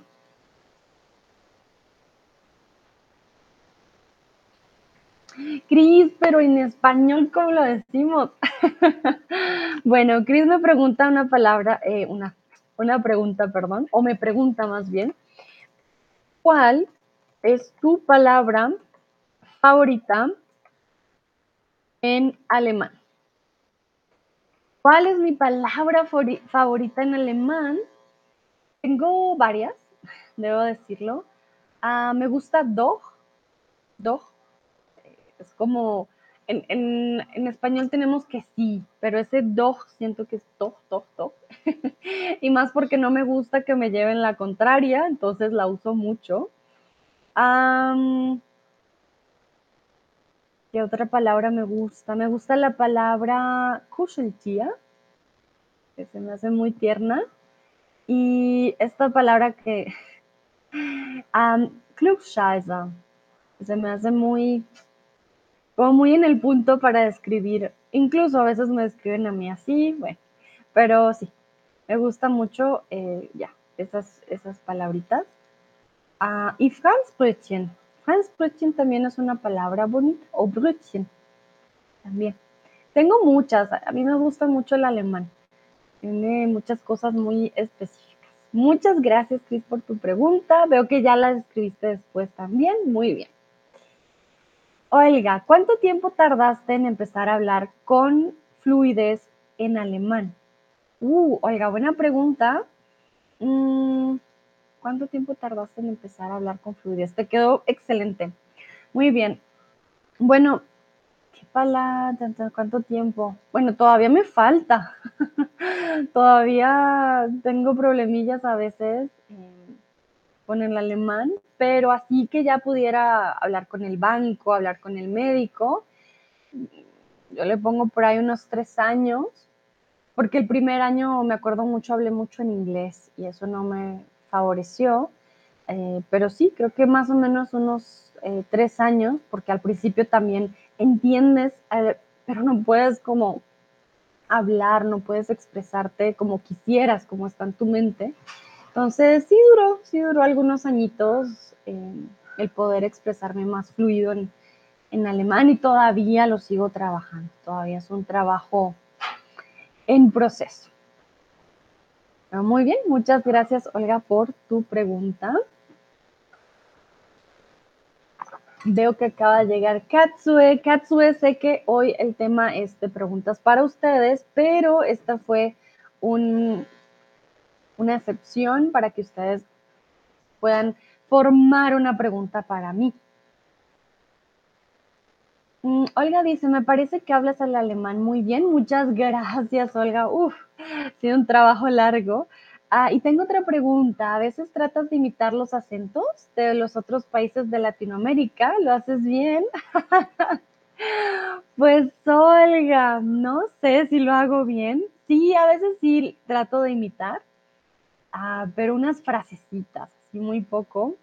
Cris, pero en español, ¿cómo lo decimos? bueno, Cris me pregunta una palabra, eh, una, una pregunta, perdón, o me pregunta más bien, ¿cuál es tu palabra favorita en alemán? ¿Cuál es mi palabra favorita en alemán? Tengo varias, debo decirlo. Ah, me gusta doch, doch. Es como, en, en, español tenemos que sí, pero ese doch siento que es doch, doch, doch. y más porque no me gusta que me lleven la contraria, entonces la uso mucho. ¿Qué otra palabra me gusta? Me gusta la palabra Kuscheltier, que se me hace muy tierna. Y esta palabra que... Um, se me hace muy... como muy en el punto para describir. Incluso a veces me describen a mí así, bueno. Pero sí, me gusta mucho, eh, ya, esas, esas palabritas. Ah, y Franzbrötchen. Franzbrötchen también es una palabra bonita, o Brötchen también. Tengo muchas, a mí me gusta mucho el alemán. Tiene muchas cosas muy específicas. Muchas gracias, Cris, por tu pregunta. Veo que ya la escribiste después también. Muy bien. Olga, ¿cuánto tiempo tardaste en empezar a hablar con fluidez en alemán? Uh, Olga, buena pregunta. Mm, ¿Cuánto tiempo tardaste en empezar a hablar con fluidez? Te quedó excelente. Muy bien. Bueno, ¿qué palabra? ¿Cuánto tiempo? Bueno, todavía me falta. todavía tengo problemillas a veces eh, con el alemán, pero así que ya pudiera hablar con el banco, hablar con el médico, yo le pongo por ahí unos tres años, porque el primer año, me acuerdo mucho, hablé mucho en inglés y eso no me favoreció, eh, pero sí, creo que más o menos unos eh, tres años, porque al principio también entiendes, eh, pero no puedes como hablar, no puedes expresarte como quisieras, como está en tu mente. Entonces sí duró, sí duró algunos añitos el poder expresarme más fluido en, en alemán y todavía lo sigo trabajando, todavía es un trabajo en proceso. Muy bien, muchas gracias Olga por tu pregunta. Veo que acaba de llegar Katsue. Katsue, sé que hoy el tema es de preguntas para ustedes, pero esta fue un, una excepción para que ustedes puedan formar una pregunta para mí. Mm, Olga dice, me parece que hablas el alemán muy bien. Muchas gracias, Olga. Uf, ha sido un trabajo largo. Ah, y tengo otra pregunta. ¿A veces tratas de imitar los acentos de los otros países de Latinoamérica? ¿Lo haces bien? pues Olga, no sé si lo hago bien. Sí, a veces sí trato de imitar, ah, pero unas frasecitas, así muy poco,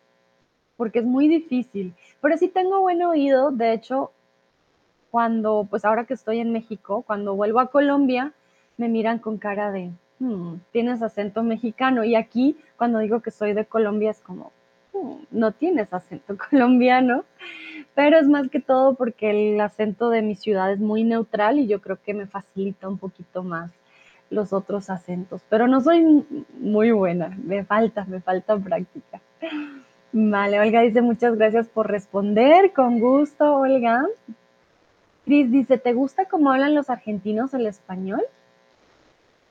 porque es muy difícil. Pero sí tengo buen oído. De hecho, cuando, pues ahora que estoy en México, cuando vuelvo a Colombia, me miran con cara de, Hmm, tienes acento mexicano. Y aquí, cuando digo que soy de Colombia, es como, hmm, no tienes acento colombiano. Pero es más que todo porque el acento de mi ciudad es muy neutral y yo creo que me facilita un poquito más los otros acentos. Pero no soy muy buena, me falta, me falta práctica. Vale, Olga dice muchas gracias por responder, con gusto, Olga. Cris dice, ¿te gusta cómo hablan los argentinos el español?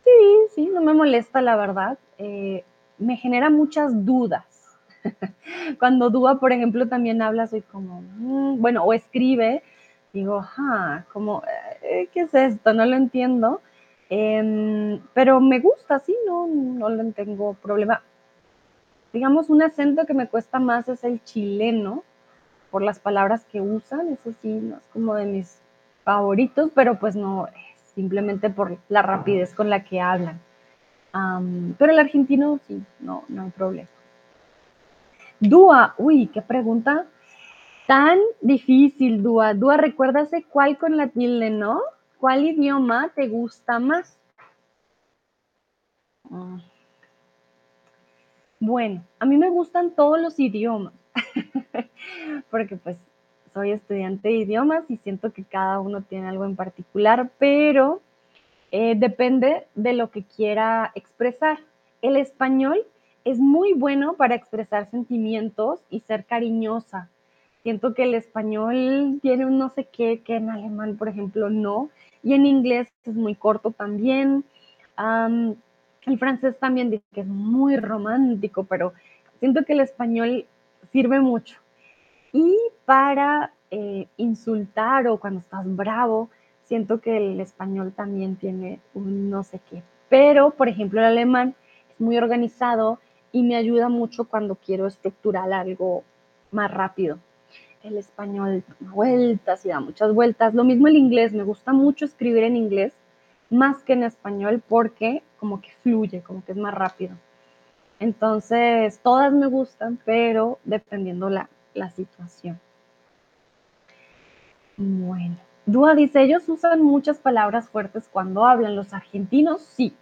Sí, sí, no me molesta, la verdad. Eh, me genera muchas dudas. Cuando Dúa, por ejemplo, también habla, soy como, mm", bueno, o escribe, digo, ajá, como, eh, ¿qué es esto? No lo entiendo. Em, pero me gusta, sí, no, no le tengo problema. Digamos, un acento que me cuesta más es el chileno, por las palabras que usan, eso sí, no es como de mis favoritos, pero pues no, simplemente por la rapidez con la que hablan. pero el argentino sí, no, no hay problema. Dúa, uy, qué pregunta tan difícil, Dúa. Dúa, recuérdase cuál con la tilde, ¿no? ¿Cuál idioma te gusta más? Mm. Bueno, a mí me gustan todos los idiomas, porque pues soy estudiante de idiomas y siento que cada uno tiene algo en particular, pero eh, depende de lo que quiera expresar. El español es muy bueno para expresar sentimientos y ser cariñosa. Siento que el español tiene un no sé qué que en alemán, por ejemplo, no. Y en inglés es muy corto también. el francés también dice que es muy romántico, pero siento que el español sirve mucho. Y para eh, insultar o cuando estás bravo, siento que el español también tiene un no sé qué. Pero, por ejemplo, el alemán es muy organizado y me ayuda mucho cuando quiero estructurar algo más rápido. El español da vueltas y da muchas vueltas. Lo mismo el inglés, me gusta mucho escribir en inglés más que en español porque como que fluye, como que es más rápido. Entonces, todas me gustan, pero dependiendo la, la situación. Bueno, Dúa dice, ellos usan muchas palabras fuertes cuando hablan. Los argentinos, sí.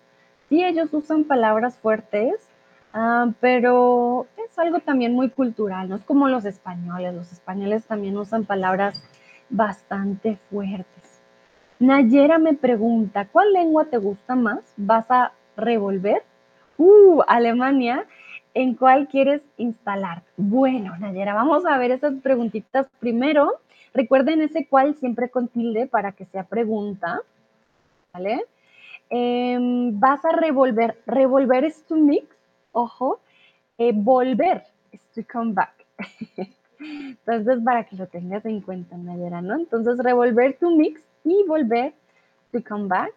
Sí, ellos usan palabras fuertes, Ah, pero es algo también muy cultural, no es como los españoles. Los españoles también usan palabras bastante fuertes. Nayera me pregunta, ¿cuál lengua te gusta más? ¿Vas a revolver? Uh, Alemania. ¿En cuál quieres instalar? Bueno, Nayera, vamos a ver esas preguntitas primero. Recuerden ese cual siempre con tilde para que sea pregunta. ¿Vale? Em, vas a revolver. Revolver es tu mix ojo, eh, volver es to come back. Entonces, para que lo tengas en cuenta, Nayera, ¿no? Entonces, revolver tu mix y volver to come back.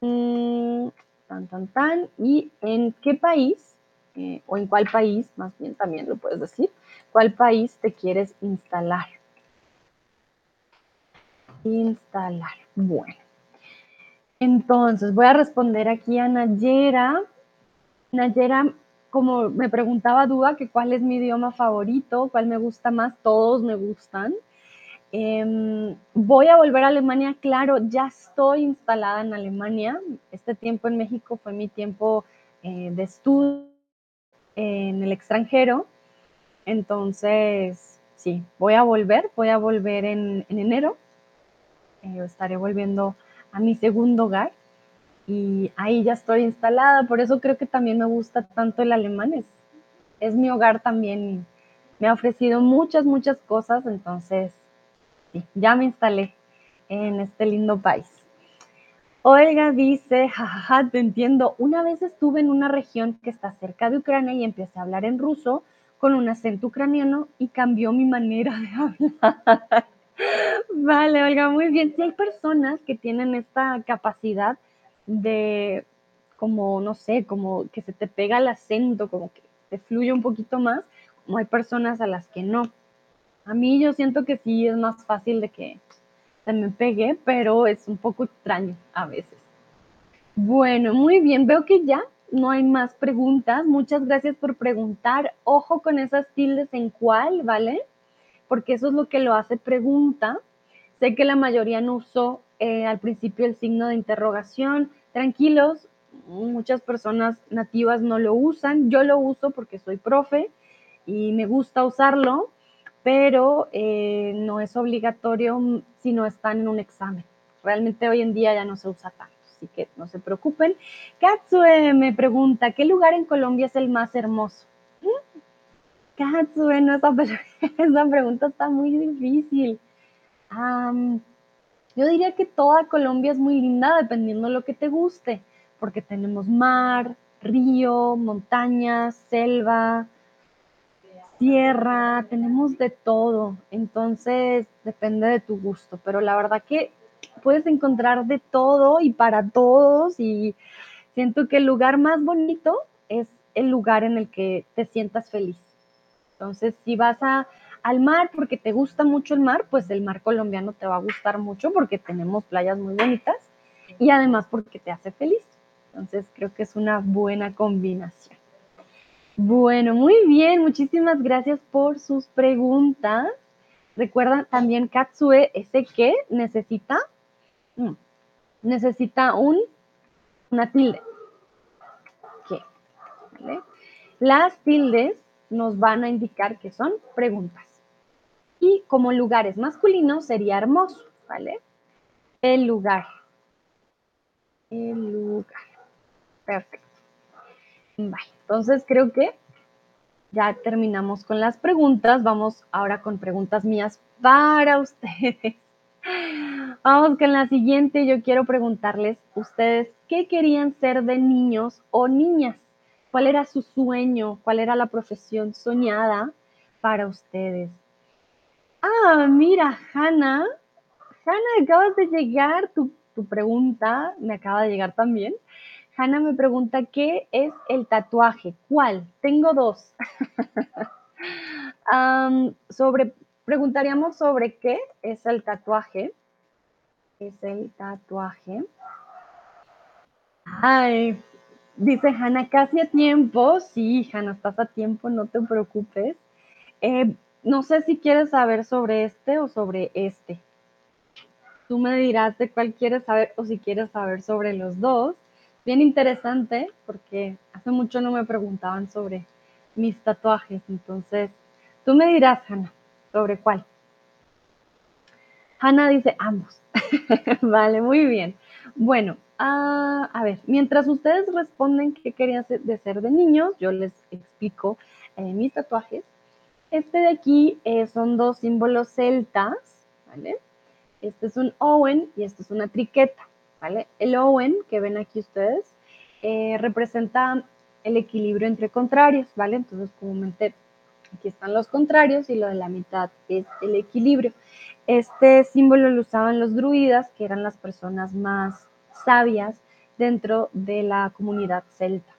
Mm, tan, tan, tan. ¿Y en qué país, eh, o en cuál país, más bien también lo puedes decir, cuál país te quieres instalar? Instalar. Bueno. Entonces, voy a responder aquí a Nayera. Nayera, como me preguntaba Duda, que cuál es mi idioma favorito, cuál me gusta más, todos me gustan. Em, voy a volver a Alemania, claro, ya estoy instalada en Alemania. Este tiempo en México fue mi tiempo eh, de estudio en el extranjero. Entonces, sí, voy a volver, voy a volver en, enero. Eh, estaré volviendo a mi segundo hogar y ahí ya estoy instalada, por eso creo que también me gusta tanto el alemán, es, mi hogar también, me ha ofrecido muchas, muchas cosas, entonces sí, ya me instalé en este lindo país. Olga dice, jajaja, te entiendo, una vez estuve en una región que está cerca de Ucrania y empecé a hablar en ruso con un acento ucraniano y cambió mi manera de hablar. Vale, Olga, muy bien. Si hay personas que tienen esta capacidad de como, no sé, como que se te pega el acento, como que te fluye un poquito más, como hay personas a las que no. A mí yo siento que sí es más fácil de que me pegue, pero es un poco extraño a veces. Bueno, muy bien, veo que ya no hay más preguntas. Muchas gracias por preguntar. Ojo con esas tildes en cuál, ¿vale? Porque eso es lo que lo hace pregunta. Sé que la mayoría no usó eh, al principio el signo de interrogación. Tranquilos, muchas personas nativas no lo usan. Yo lo uso porque soy profe y me gusta usarlo, pero eh, no es obligatorio si no están en un examen. Realmente hoy en día ya no se usa tanto, así que no se preocupen. Katsue me pregunta, ¿qué lugar en Colombia es el más hermoso? ¿Mm? Katsue, esa pregunta está muy difícil. Yo diría que toda Colombia es muy linda dependiendo de lo que te guste, porque tenemos mar, río, montañas, selva. Sierra, tenemos de todo, entonces depende de tu gusto, pero la verdad que puedes encontrar de todo y para todos y siento que el lugar más bonito es el lugar en el que te sientas feliz. Entonces, si vas al mar porque te gusta mucho el mar, pues el mar colombiano te va a gustar mucho porque tenemos playas muy bonitas y además porque te hace feliz. Entonces, creo que es una buena combinación. Bueno, muy bien, muchísimas gracias por sus preguntas. Recuerda también Katsue, ese que necesita, mm, necesita un, una tilde. ¿Qué? Las tildes nos van a indicar que son preguntas. Y como lugares masculinos sería hermoso, ¿vale? El lugar. El lugar. Perfecto. Vale, entonces creo que ya terminamos con las preguntas. Vamos ahora con preguntas mías para ustedes. Vamos con la siguiente. Yo quiero preguntarles, ustedes, ¿qué querían ser de niños o niñas? ¿Cuál era su sueño? ¿Cuál era la profesión soñada para ustedes? Ah, mira, Hanna. Hanna, acabas de llegar. Tu, tu pregunta me acaba de llegar también. Hanna me pregunta, ¿qué es el tatuaje? ¿Cuál? Tengo dos. sobre, preguntaríamos sobre qué es el tatuaje. Es el tatuaje. Ay, dice Hanna, casi a tiempo. Sí, Hanna, estás a tiempo, no te preocupes. Eh, no sé si quieres saber sobre este o sobre este. Tú me dirás de cuál quieres saber o si quieres saber sobre los dos bien interesante porque hace mucho no me preguntaban sobre mis tatuajes. Entonces, tú me dirás, Hanna, sobre cuál. Hanna dice ambos. vale, muy bien. Bueno, ah, a ver, mientras ustedes responden qué querían de ser de niños, yo les explico eh, mis tatuajes. Este de aquí eh, son dos símbolos celtas, ¿vale? Este es un Owen y este es una triqueta. El Owen, que ven aquí ustedes, eh, representa el equilibrio entre contrarios, ¿vale? Entonces, comúnmente aquí están los contrarios y lo de la mitad es el equilibrio. Este símbolo lo usaban los druidas, que eran las personas más sabias dentro de la comunidad celta.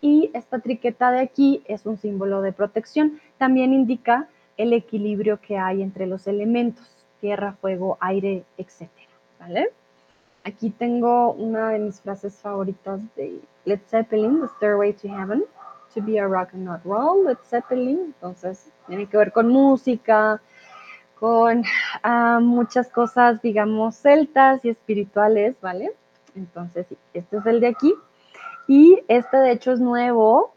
Y esta triqueta de aquí es un símbolo de protección. También indica el equilibrio que hay entre los elementos, tierra, fuego, aire, etc. ¿Vale? Aquí tengo una de mis frases favoritas de Led Zeppelin, The Stairway to Heaven, To be a rock and not roll, Led Zeppelin. Entonces, tiene que ver con música, con ah, muchas cosas, digamos, celtas y espirituales, ¿vale? Entonces, sí, este es el de aquí. Y este, de hecho, es nuevo.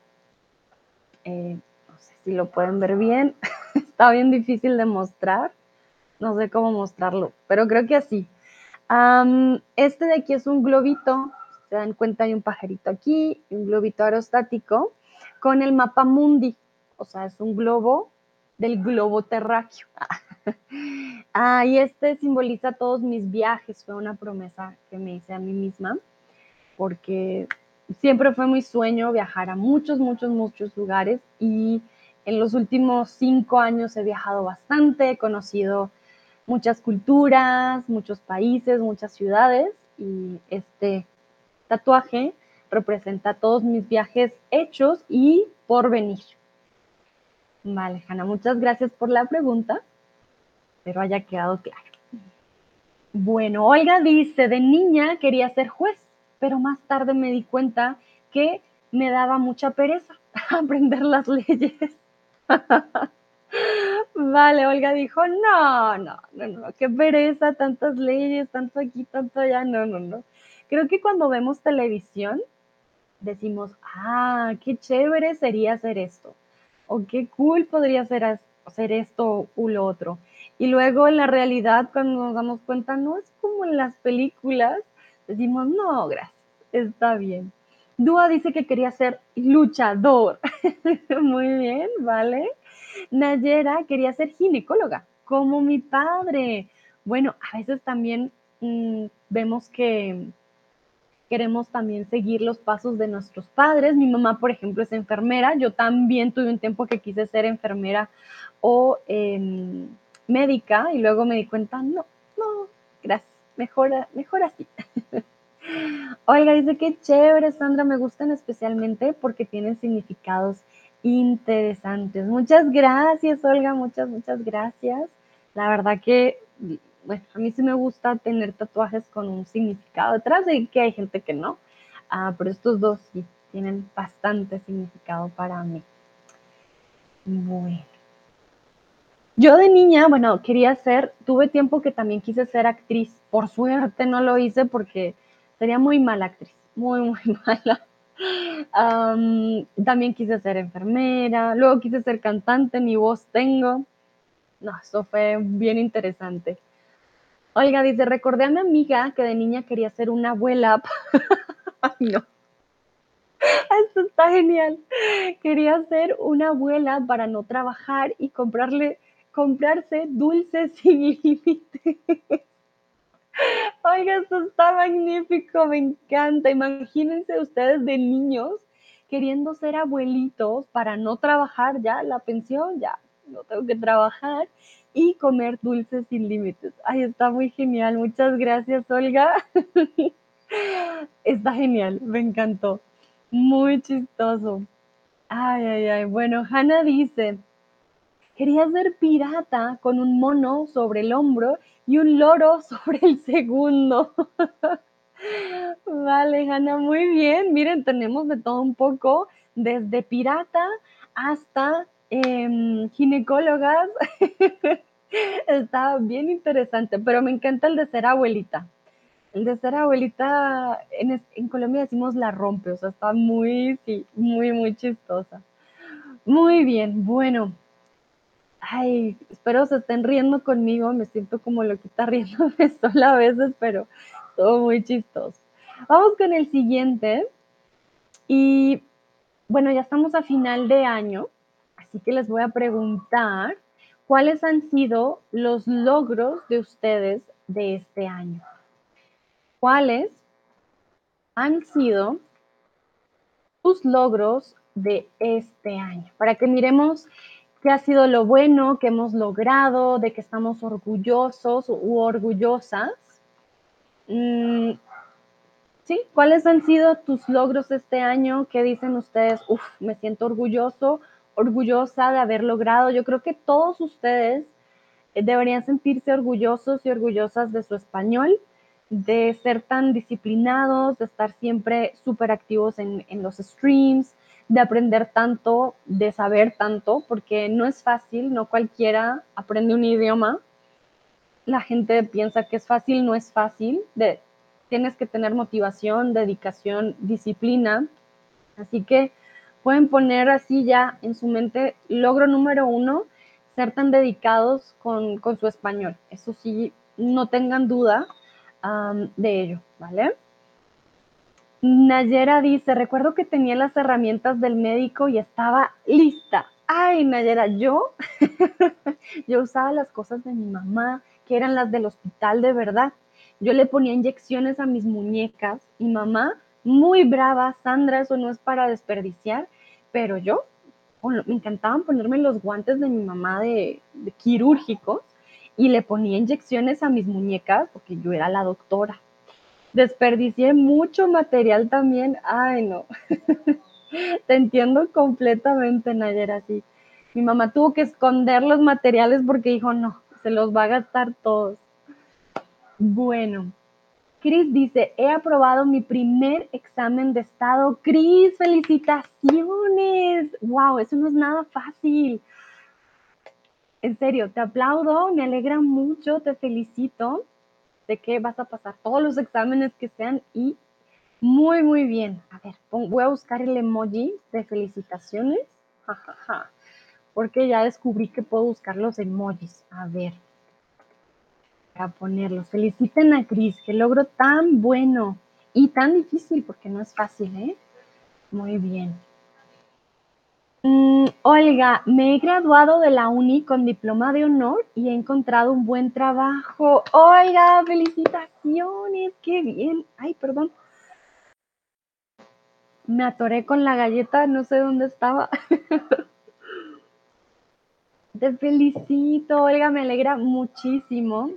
Eh, no sé si lo pueden ver bien. Está bien difícil de mostrar. No sé cómo mostrarlo, pero creo que así este de aquí es un globito, se dan cuenta hay un pajarito aquí, un globito aerostático con el mapa mundi, o sea, es un globo del globo terráqueo. ah, y este simboliza todos mis viajes, fue una promesa que me hice a mí misma, porque siempre fue mi sueño viajar a muchos, muchos, muchos lugares y en los últimos cinco años he viajado bastante, he conocido muchas culturas, muchos países, muchas ciudades y este tatuaje representa todos mis viajes hechos y por venir. Vale, Hanna, muchas gracias por la pregunta. Espero haya quedado claro. Bueno, Olga dice, de niña quería ser juez, pero más tarde me di cuenta que me daba mucha pereza aprender las leyes. Vale, Olga dijo, no, no, no, no, qué pereza, tantas leyes, tanto aquí, tanto allá, no, no, no. Creo que cuando vemos televisión decimos, ah, qué chévere sería hacer esto, o qué cool podría ser hacer esto u lo otro. Y luego en la realidad, cuando nos damos cuenta, no es como en las películas, decimos, no, gracias, está bien. Dúa dice que quería ser luchador. Muy bien, ¿vale? Nayera quería ser ginecóloga, como mi padre. Bueno, a veces también mm, vemos que, queremos también seguir los pasos de nuestros padres. Mi mamá, por ejemplo, es enfermera. Yo también tuve un tiempo que quise ser enfermera o em, médica y luego me di cuenta, no, no, gracias, mejor, mejor así. Oiga, dice que chévere, Sandra, me gustan especialmente porque tienen significados interesantes. Muchas gracias, Olga, muchas, muchas gracias. La verdad que, bueno, a mí sí me gusta tener tatuajes con un significado detrás de que hay gente que no, ah, pero estos dos sí tienen bastante significado para mí. Bueno. Yo de niña, bueno, quería ser, tuve tiempo que también quise ser actriz. Por suerte no lo hice porque sería muy mala actriz, muy, muy mala. También quise ser enfermera, luego quise ser cantante, ni voz tengo. No, eso fue bien interesante. Oiga, dice, recordé a mi amiga que de niña quería ser una abuela. Ay, no. Esto está genial. Quería ser una abuela para no trabajar y comprarle, comprarse dulces sin límite. Oiga, esto está magnífico, me encanta. Imagínense ustedes de niños queriendo ser abuelitos para no trabajar ya, la pensión ya, no tengo que trabajar y comer dulces sin límites. Ay, está muy genial. Muchas gracias, Olga. está genial, me encantó. Muy chistoso. Ay, ay, ay. Bueno, Hannah dice, quería ser pirata con un mono sobre el hombro y un loro sobre el segundo. vale, Hannah, muy bien. Miren, tenemos de todo un poco, desde pirata hasta Em, ginecólogas. Está bien interesante, pero me encanta el de ser abuelita. El de ser abuelita, en, Colombia decimos la rompe, o sea, está muy, sí, muy, muy chistosa. Muy bien, bueno. Ay, espero se estén riendo conmigo, me siento como lo que está riendo sola a veces, pero todo muy chistoso. Vamos con el siguiente. Y bueno, ya estamos a final de año Así que les voy a preguntar cuáles han sido los logros de ustedes de este año. ¿Cuáles han sido sus logros de este año? Para que miremos qué ha sido lo bueno que hemos logrado, de que estamos orgullosos u orgullosas. Mm, ¿Sí? ¿Cuáles han sido tus logros este año? ¿Qué dicen ustedes? Uf, me siento orgulloso orgullosa de haber logrado. Yo creo que todos ustedes eh, deberían sentirse orgullosos y orgullosas de su español, de ser tan disciplinados, de estar siempre súper activos en, en, los streams, de aprender tanto, de saber tanto, porque no es fácil, no cualquiera aprende un idioma. La gente piensa que es fácil, no es fácil. Tienes que tener motivación, dedicación, disciplina. Así que pueden poner así ya en su mente, logro número uno, ser tan dedicados con, su español. Eso sí, no tengan duda de ello, ¿vale? Nayera dice, recuerdo que tenía las herramientas del médico y estaba lista. Ay, Nayera, yo, yo usaba las cosas de mi mamá, que eran las del hospital de verdad. Yo le ponía inyecciones a mis muñecas y mamá, muy brava, Sandra, eso no es para desperdiciar pero yo me encantaban ponerme los guantes de mi mamá de, quirúrgicos y le ponía inyecciones a mis muñecas porque yo era la doctora. Desperdicié mucho material también. Ay, no. Te entiendo completamente, Nayera, sí. Mi mamá tuvo que esconder los materiales porque dijo, no, se los va a gastar todos. Bueno, Cris dice, he aprobado mi primer examen de estado. Cris, felicitaciones. Wow, eso no es nada fácil. En serio, te aplaudo, me alegra mucho, te felicito de que vas a pasar todos los exámenes que sean y muy, muy bien. A ver, voy a buscar el emoji de felicitaciones. Porque ya descubrí que puedo buscar los emojis. A ver, a ponerlos. Feliciten a Cris, que logro tan bueno y tan difícil porque no es fácil, ¿eh? Muy bien. Mm, Olga, me he graduado de la uni con diploma de honor y he encontrado un buen trabajo. Oiga, felicitaciones, qué bien. Ay, perdón. me atoré con la galleta, no sé dónde estaba. Te felicito, Olga, me alegra muchísimo.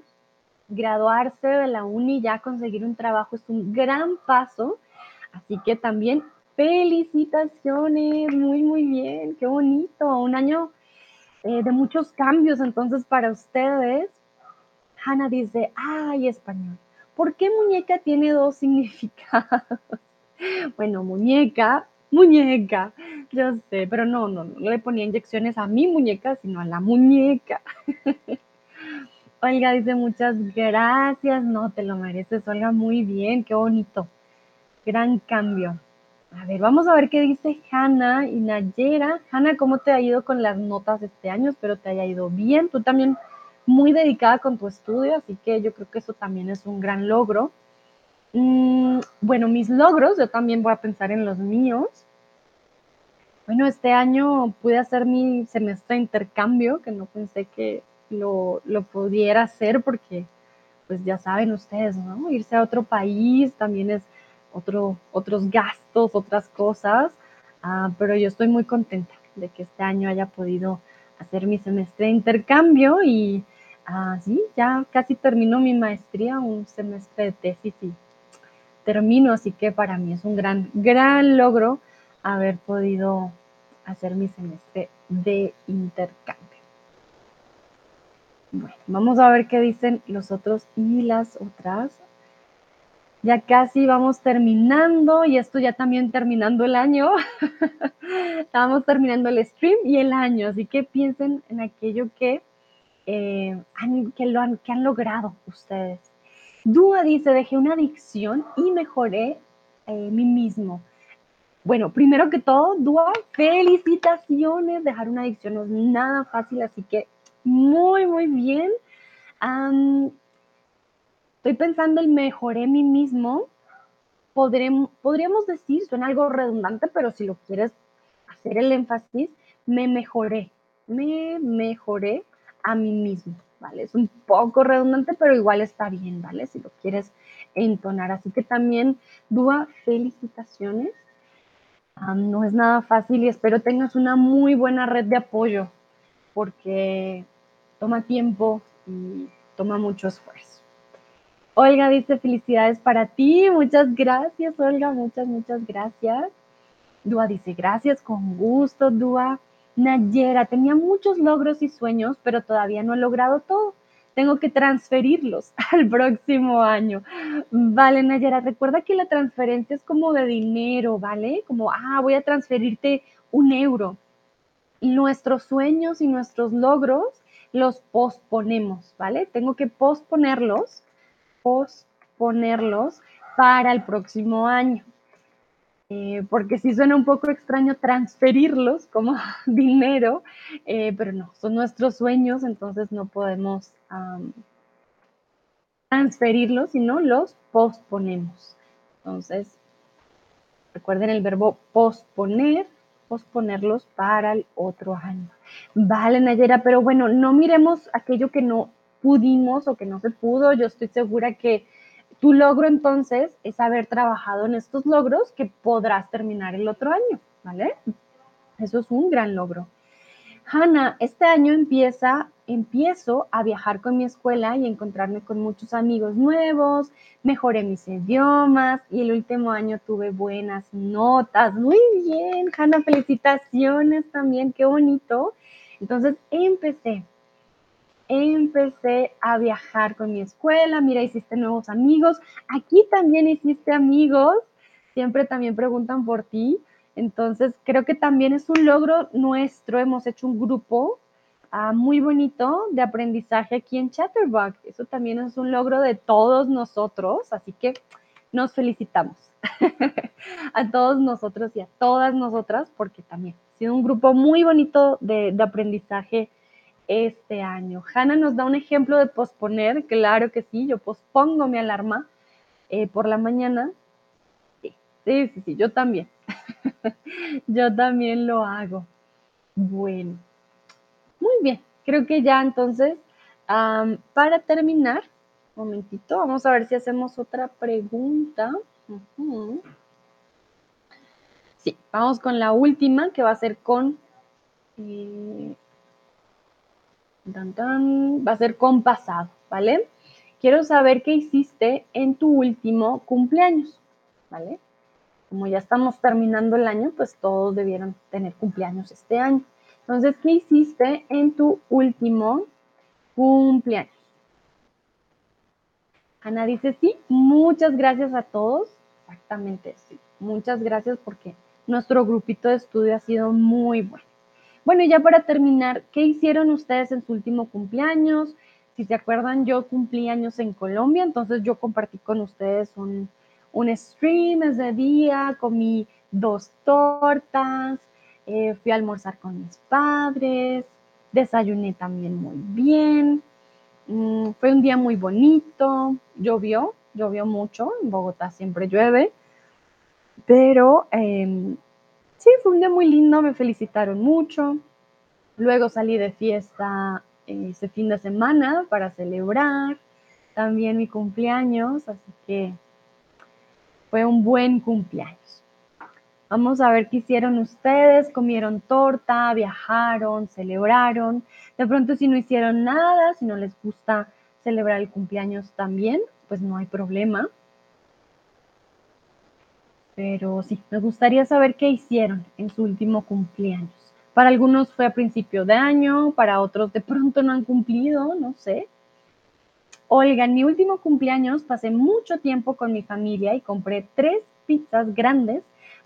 Graduarse de la uni, ya conseguir un trabajo es un gran paso. Así que también felicitaciones, muy, muy bien, qué bonito. Un año eh, de muchos cambios entonces para ustedes. Hanna dice, ay, español. ¿Por qué muñeca tiene dos significados? bueno, muñeca, muñeca, yo sé, pero no, no, no le ponía inyecciones a mi muñeca, sino a la muñeca. Olga dice muchas gracias, no te lo mereces, Olga, muy bien, qué bonito, gran cambio. A ver, vamos a ver qué dice Hanna y Nayera. Hanna, ¿cómo te ha ido con las notas este año? Espero te haya ido bien. Tú también muy dedicada con tu estudio, así que yo creo que eso también es un gran logro. Mm, bueno, mis logros, yo también voy a pensar en los míos. Bueno, este año pude hacer mi semestre de intercambio, que no pensé que lo, lo pudiera hacer porque, pues ya saben ustedes, ¿no? Irse a otro país también es otro, otros gastos, otras cosas, ah, pero yo estoy muy contenta de que este año haya podido hacer mi semestre de intercambio y ah, sí, ya casi termino mi maestría, un semestre de tesis y termino, así que para mí es un gran, gran logro haber podido hacer mi semestre de intercambio. Bueno, vamos a ver qué dicen los otros y las otras. Ya casi vamos terminando y esto ya también terminando el año. Estamos terminando el stream y el año, así que piensen en aquello que, eh, han, que, lo han, que han logrado ustedes. Dúa dice, dejé una adicción y mejoré eh, mí mismo. Bueno, primero que todo, Dúa, felicitaciones. Dejar una adicción no es nada fácil, así que muy, muy bien. Estoy pensando en mejoré mí mismo. Podríamos decir, suena algo redundante, pero si lo quieres hacer el énfasis, me mejoré. Me mejoré a mí mismo. ¿vale? Es un poco redundante, pero igual está bien, ¿vale? Si lo quieres entonar. Así que también, Dúa, felicitaciones. no es nada fácil y espero tengas una muy buena red de apoyo, porque toma tiempo y toma mucho esfuerzo. Olga dice felicidades para ti, muchas gracias Olga, muchas, muchas gracias. Dúa dice gracias, con gusto Dúa. Nayera, tenía muchos logros y sueños, pero todavía no he logrado todo. Tengo que transferirlos al próximo año. Vale, Nayera, recuerda que la transferencia es como de dinero, ¿vale? Como, ah, voy a transferirte un euro. Nuestros sueños y nuestros logros los posponemos, ¿vale? Tengo que posponerlos, posponerlos para el próximo año. Eh, porque sí suena un poco extraño transferirlos como dinero, eh, pero no, son nuestros sueños, entonces no podemos transferirlos, sino los posponemos. Entonces, recuerden el verbo posponer, posponerlos para el otro año. Vale, Nayera, pero bueno, no miremos aquello que no pudimos o que no se pudo. Yo estoy segura que tu logro entonces es haber trabajado en estos logros que podrás terminar el otro año, ¿vale? Eso es un gran logro. Hanna, este año empieza, empiezo a viajar con mi escuela y encontrarme con muchos amigos nuevos, mejoré mis idiomas y el último año tuve buenas notas. Muy bien, Hanna, felicitaciones también, qué bonito. Entonces empecé empecé a viajar con mi escuela, mira, hiciste nuevos amigos, aquí también hiciste amigos, siempre también preguntan por ti, entonces creo que también es un logro nuestro, hemos hecho un grupo ah, muy bonito de aprendizaje aquí en Chatterbox, eso también es un logro de todos nosotros, así que nos felicitamos a todos nosotros y a todas nosotras, porque también ha sido un grupo muy bonito de, de aprendizaje este año. Hanna nos da un ejemplo de posponer, claro que sí, yo pospongo mi alarma eh, por la mañana. Sí, sí, sí, yo también. yo también lo hago. Bueno, muy bien, creo que ya entonces, para terminar, un momentito, vamos a ver si hacemos otra pregunta. Sí, vamos con la última que va a ser con... Eh, va a ser con pasado, ¿vale? Quiero saber qué hiciste en tu último cumpleaños, ¿vale? Como ya estamos terminando el año, pues todos debieron tener cumpleaños este año. Entonces, ¿qué hiciste en tu último cumpleaños? Ana dice, sí, muchas gracias a todos. Exactamente, sí. Muchas gracias porque nuestro grupito de estudio ha sido muy bueno. Bueno, y ya para terminar, ¿qué hicieron ustedes en su último cumpleaños? Si se acuerdan, yo cumplí años en Colombia, entonces yo compartí con ustedes un, stream ese día, comí dos tortas, eh, fui a almorzar con mis padres, desayuné también muy bien. Mm, fue un día muy bonito, llovió, llovió mucho, en Bogotá siempre llueve, pero em, sí, fue un día muy lindo, me felicitaron mucho. Luego salí de fiesta ese fin de semana para celebrar también mi cumpleaños, así que fue un buen cumpleaños. Vamos a ver qué hicieron ustedes, comieron torta, viajaron, celebraron. De pronto si no hicieron nada, si no les gusta celebrar el cumpleaños también, pues no hay problema. Pero sí, me gustaría saber qué hicieron en su último cumpleaños. Para algunos fue a principio de año, para otros de pronto no han cumplido, no sé. Olga, en mi último cumpleaños pasé mucho tiempo con mi familia y compré tres pizzas grandes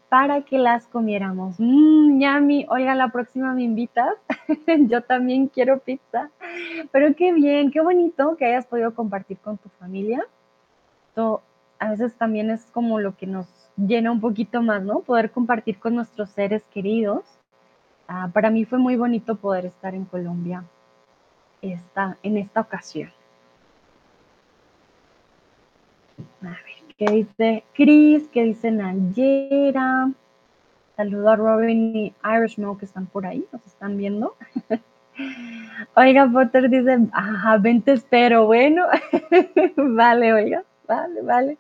para que las comiéramos. Mmm, yummy. Olga, la próxima me invitas. Yo también quiero pizza. Pero qué bien, qué bonito que hayas podido compartir con tu familia. Esto a veces también es como lo que nos llena un poquito más, ¿no? Poder compartir con nuestros seres queridos. Ah, para mí fue muy bonito poder estar en Colombia esta, en esta ocasión. A ver, ¿qué dice Chris? ¿Qué dice Nayera? Saludo a Robin y Irishmo que están por ahí, nos están viendo. Oiga, Potter dice, ajá, ven te espero. Bueno, vale, oiga, vale, vale.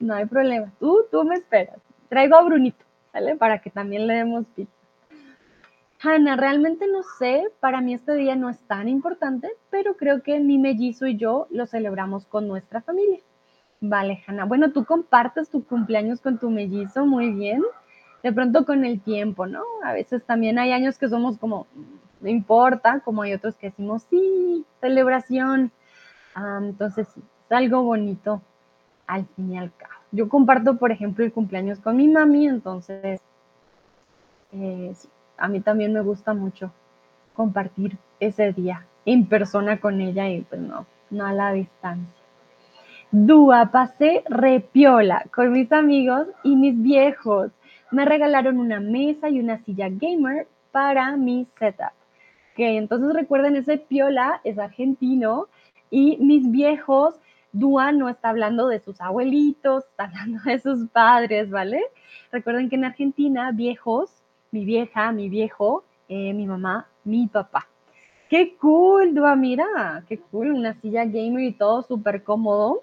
No hay problema. Tú, tú me esperas. Traigo a Brunito, ¿vale? Para que también le demos pizza. Hanna, realmente no sé, para mí este día no es tan importante, pero creo que mi mellizo y yo lo celebramos con nuestra familia. Vale, Hanna. Bueno, tú compartes tu cumpleaños con tu mellizo, muy bien. De pronto con el tiempo, ¿no? A veces también hay años que somos como, no importa, como hay otros que decimos, sí, celebración. Ah, entonces, es algo bonito al fin y al cabo. Yo comparto, por ejemplo, el cumpleaños con mi mami, entonces eh, a mí también me gusta mucho compartir ese día en persona con ella y pues no, no a la distancia. Dúa, pasé repiola con mis amigos y mis viejos. Me regalaron una mesa y una silla gamer para mi setup. Ok, entonces recuerden, ese piola es argentino y mis viejos Dúa no está hablando de sus abuelitos, está hablando de sus padres, ¿vale? Recuerden que en Argentina, viejos, mi vieja, mi viejo, eh, mi mamá, mi papá. ¡Qué cool, Dúa! Mira, qué cool, una silla gamer y todo súper cómodo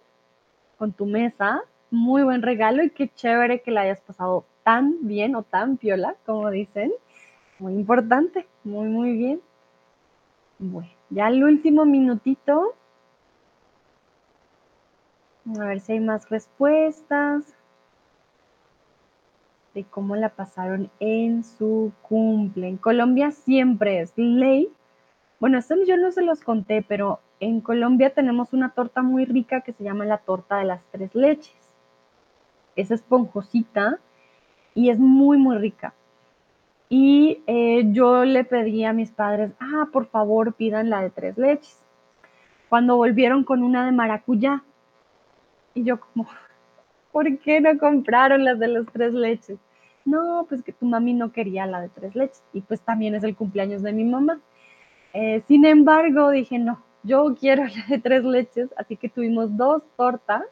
con tu mesa. Muy buen regalo y qué chévere que la hayas pasado tan bien o tan piola, como dicen. Muy importante, muy, muy bien. Bueno, ya el último minutito a ver si hay más respuestas de cómo la pasaron en su cumple. En Colombia siempre es ley. Bueno, esto yo no se los conté, pero en Colombia tenemos una torta muy rica que se llama la torta de las tres leches. Es esponjosita y es muy, muy rica. Y eh, yo le pedí a mis padres, ah, por favor, pidan la de tres leches. Cuando volvieron con una de maracuyá, y yo como, ¿por qué no compraron las de las tres leches? No, pues que tu mami no quería la de tres leches y pues también es el cumpleaños de mi mamá. Eh, sin embargo, dije, no, yo quiero la de tres leches, así que tuvimos dos tortas.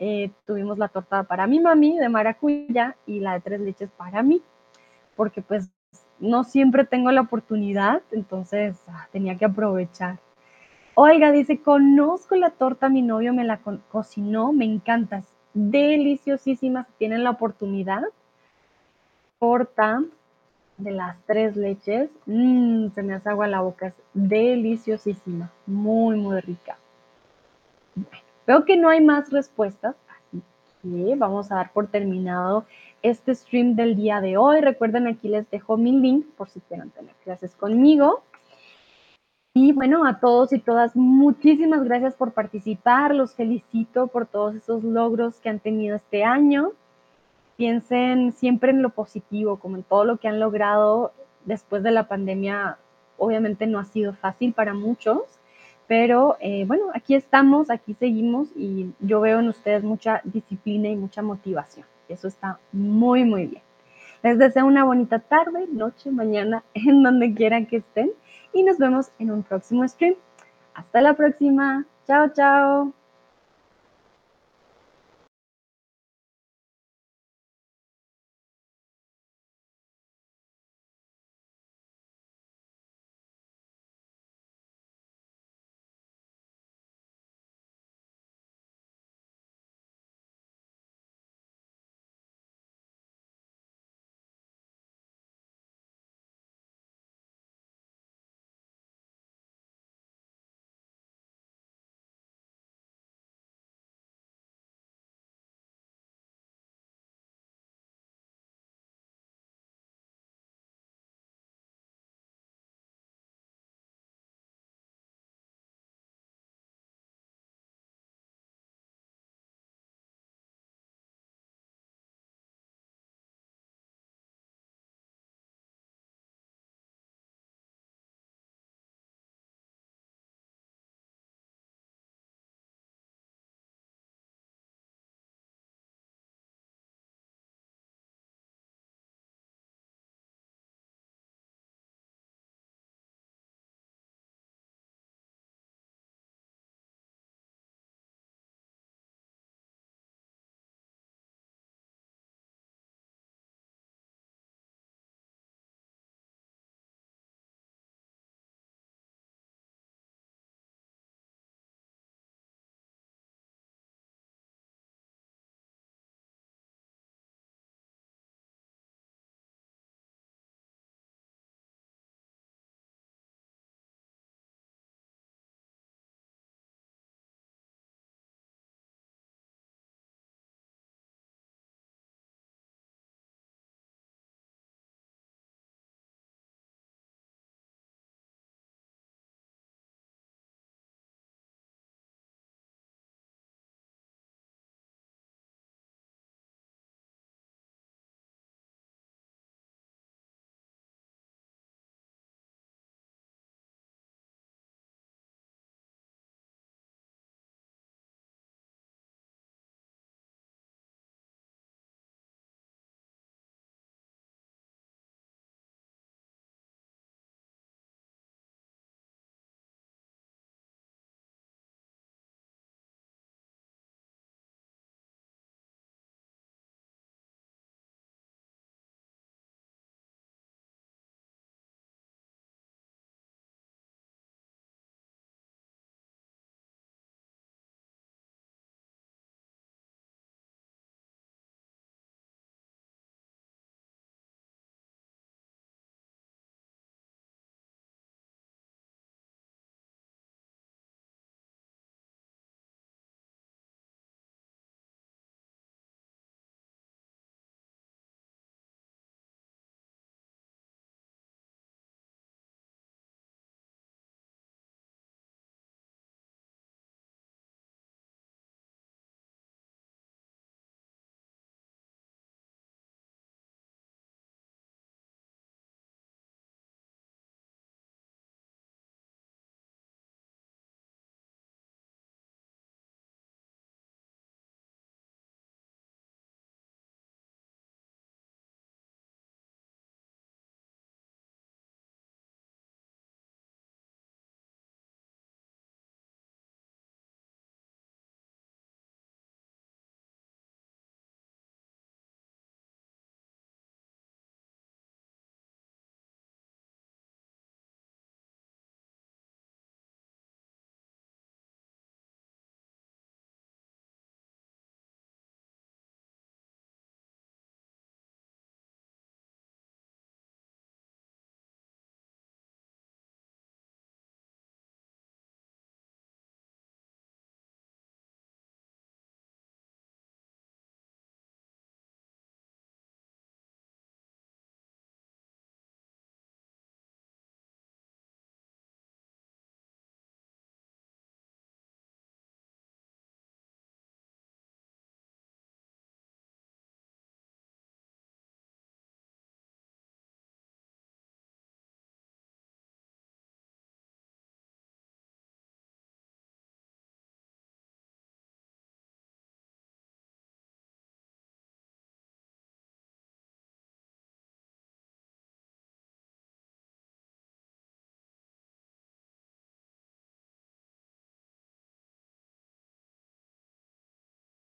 Eh, tuvimos la torta para mi mami de maracuyá y la de tres leches para mí, porque pues no siempre tengo la oportunidad, entonces ah, tenía que aprovechar. Oiga, dice, conozco la torta, mi novio me la cocinó, me encanta, es deliciosísima, si tienen la oportunidad. torta de las tres leches. Mmm, se me hace agua la boca, es deliciosísima, muy, muy rica. veo que no hay más respuestas, así que vamos a dar por terminado este stream del día de hoy. Recuerden, aquí les dejo mi link por si quieren tener clases conmigo. Y bueno, a todos y todas, muchísimas gracias por participar. Los felicito por todos esos logros que han tenido este año. Piensen siempre en lo positivo, como en todo lo que han logrado después de la pandemia. Obviamente no ha sido fácil para muchos, pero eh, bueno, aquí estamos, aquí seguimos y yo veo en ustedes mucha disciplina y mucha motivación. Eso está muy, muy bien. Les deseo una bonita tarde, noche, mañana, en donde quieran que estén y nos vemos en un próximo stream. Hasta la próxima. Chao, chao.